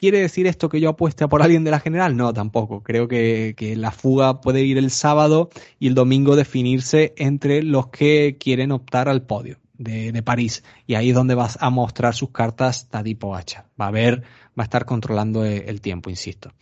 ¿Quiere decir esto que yo apueste por alguien de la general? No, tampoco. Creo que, la fuga puede ir el sábado y el domingo definirse entre los que quieren optar al podio de, París. Y ahí es donde vas a mostrar sus cartas Tadipo Hacha. Va a ver, va a estar controlando e, el, tiempo, insisto.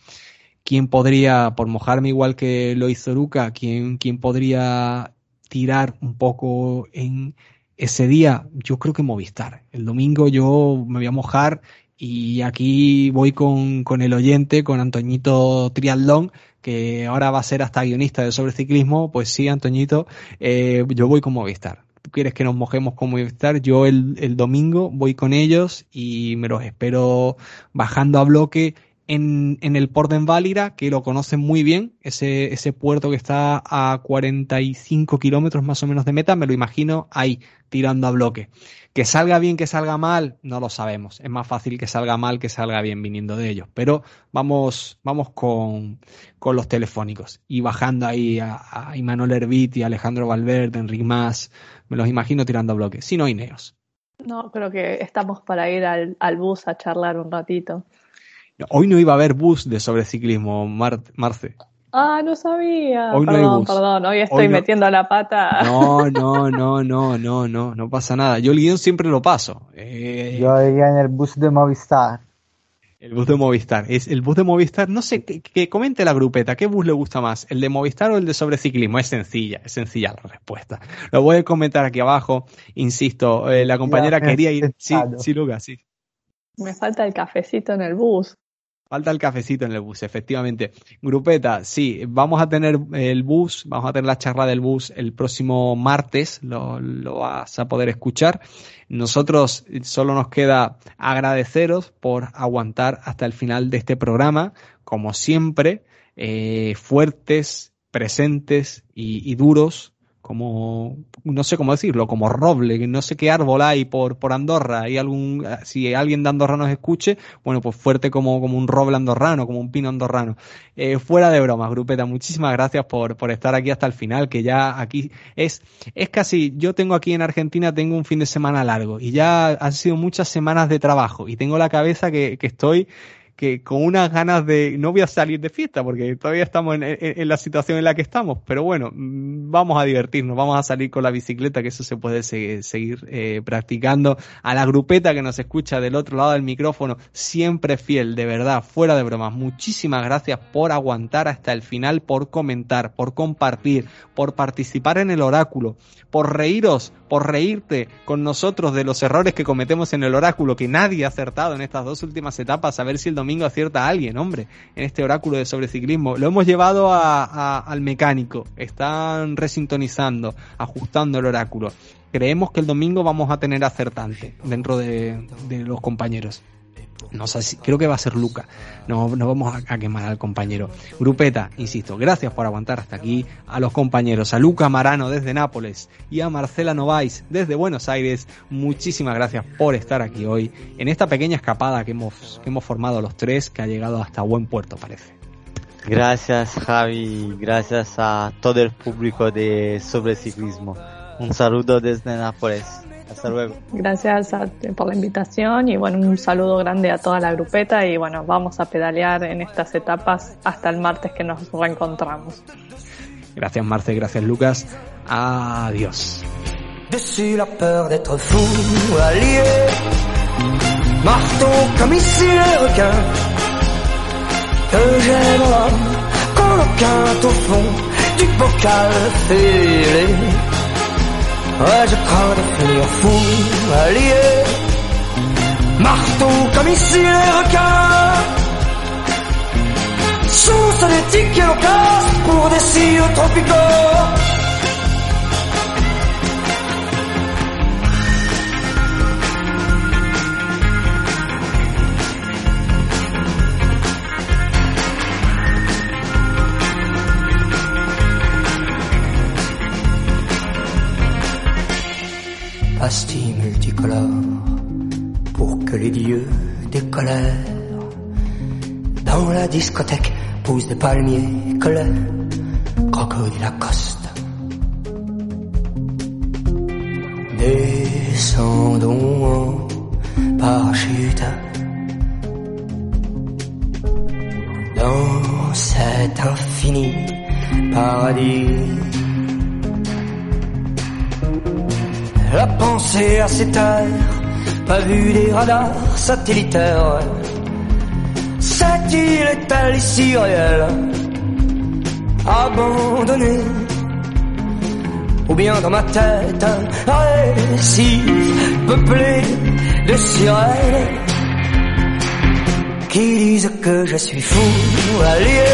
¿Quién podría, por mojarme igual que lo hizo Luca, quién, quién podría tirar un poco en ese día? Yo creo que Movistar. El domingo yo me voy a mojar Y aquí voy con, con el oyente, con Antoñito Triatlón, que ahora va a ser hasta guionista de sobre ciclismo. Pues sí, Antoñito, eh, yo voy con Movistar. Tú quieres que nos mojemos con Movistar, yo el, el domingo voy con ellos y me los espero bajando a bloque en, el puerto en Válira, que lo conocen muy bien, ese, ese puerto que está a 45 kilómetros más o menos de meta, me lo imagino ahí, tirando a bloque. Que salga bien, que salga mal, no lo sabemos. Es más fácil que salga mal que salga bien viniendo de ellos. Pero vamos, vamos con, con los telefónicos y bajando ahí a, a Imanol Herbiti, Alejandro Valverde, Enrique Más, me los imagino tirando a bloque. Si no, Ineos. No, creo que estamos para ir al, al bus a charlar un ratito. Hoy no iba a haber bus de sobreciclismo, Mar Marce. Ah, no sabía. Hoy no hay perdón, bus. perdón. Hoy estoy Hoy no- metiendo la pata. No, no, no, no, no, no, no pasa nada. Yo el guion siempre lo paso. Eh, Yo iría en el bus de Movistar. El bus de Movistar. Es el bus de Movistar. No sé, que, que comente la grupeta. ¿Qué bus le gusta más? ¿El de Movistar o el de sobreciclismo? Es sencilla, es sencilla la respuesta. Lo voy a comentar aquí abajo. Insisto, eh, la compañera Ya, quería ir. Sí, sí, Lucas, sí. Me falta el cafecito en el bus. Falta el cafecito en el bus, efectivamente. Grupeta, sí, vamos a tener el bus, vamos a tener la charla del bus el próximo martes, lo, vas a poder escuchar. Nosotros solo nos queda agradeceros por aguantar hasta el final de este programa, como siempre, eh, fuertes, presentes y duros, como, no sé cómo decirlo, como roble, no sé qué árbol hay por, por Andorra, hay algún, si alguien de Andorra nos escuche, bueno, pues fuerte como, como un roble andorrano, como un pino andorrano. Eh, fuera de bromas, grupeta, muchísimas gracias por, por estar aquí hasta el final, que ya aquí es, es casi, yo tengo aquí en Argentina, tengo un fin de semana largo y ya han sido muchas semanas de trabajo y tengo la cabeza que, que estoy que con unas ganas de no voy a salir de fiesta porque todavía estamos en, la situación en la que estamos, pero bueno, mm, vamos a divertirnos, vamos a salir con la bicicleta, que eso se puede se- seguir eh, practicando. A la grupeta que nos escucha del otro lado del micrófono, siempre fiel, de verdad, fuera de bromas. Muchísimas gracias por aguantar hasta el final, por comentar, por compartir, por participar en el oráculo, por reíros, por reírte con nosotros de los errores que cometemos en el oráculo, que nadie ha acertado en estas dos últimas etapas, a ver si el domingo acierta a alguien, hombre, en este oráculo de sobreciclismo. Lo hemos llevado a- al mecánico, están resintonizando, ajustando el oráculo. Creemos que el domingo vamos a tener acertante dentro de, de los compañeros. No sé si, creo que va a ser Luca. No, no vamos a, a quemar al compañero. Grupeta, insisto, gracias por aguantar hasta aquí. A los compañeros, a Luca Marano desde Nápoles y a Marcela Nováis desde Buenos Aires, muchísimas gracias por estar aquí hoy en esta pequeña escapada que hemos, que hemos formado los tres, que ha llegado hasta buen puerto, parece. Gracias Javi, gracias a todo el público de Sobreciclismo. Un saludo desde Nápoles. Hasta luego. Gracias a- por la invitación y bueno, un saludo grande a toda la grupeta y bueno, vamos a pedalear en estas etapas hasta el martes que nos reencontramos. Gracias Marce, gracias Lucas. Adiós. Dessus la peur d'être fou, allié, marteau comme ici les requins, que j'aimerais qu'on au fond du bocal fêlé. Ouais, je crains de finir fou, allié, marteau comme ici les requins, source des tickets locaux pour des cires tropicaux. Dans la discothèque poussent des palmiers colères, crocodile Lacoste. Descendons en parachute dans cet infini paradis. La pensée à ses terres, pas vu des radars satellitaires. Cette île est-elle ici réelle, abandonnée Ou bien dans ma tête, un récit peuplé de sirènes qui disent que je suis fou, allié.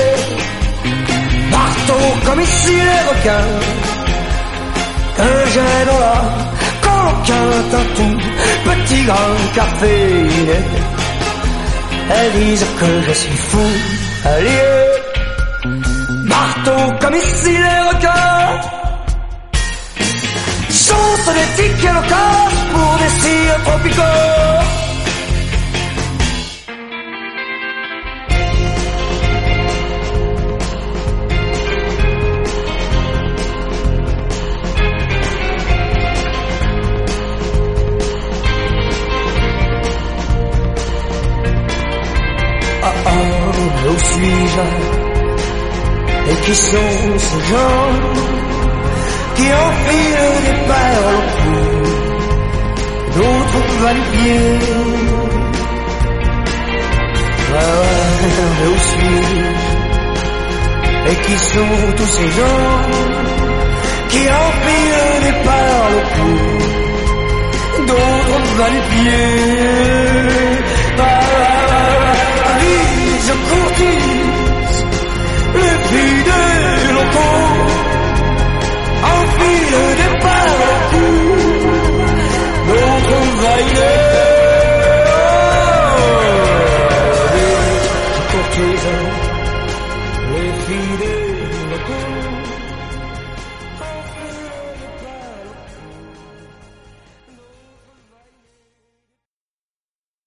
Marteau comme ici les requins, que j'ai tout petit grand café. Elles disent que je suis fou, allié. Marteau comme ici les requins. Chance des tickets locaux pour des cires tropicaux. são ce genre qui enfile des perles au cou, d'autres valent bien. Ah, aussi, et qui sont tous ces gens qui empilent des perles au cou, d'autres valent bien. Ah, oui, je continue. Puis de longtemps, enfile des parapluies, notre.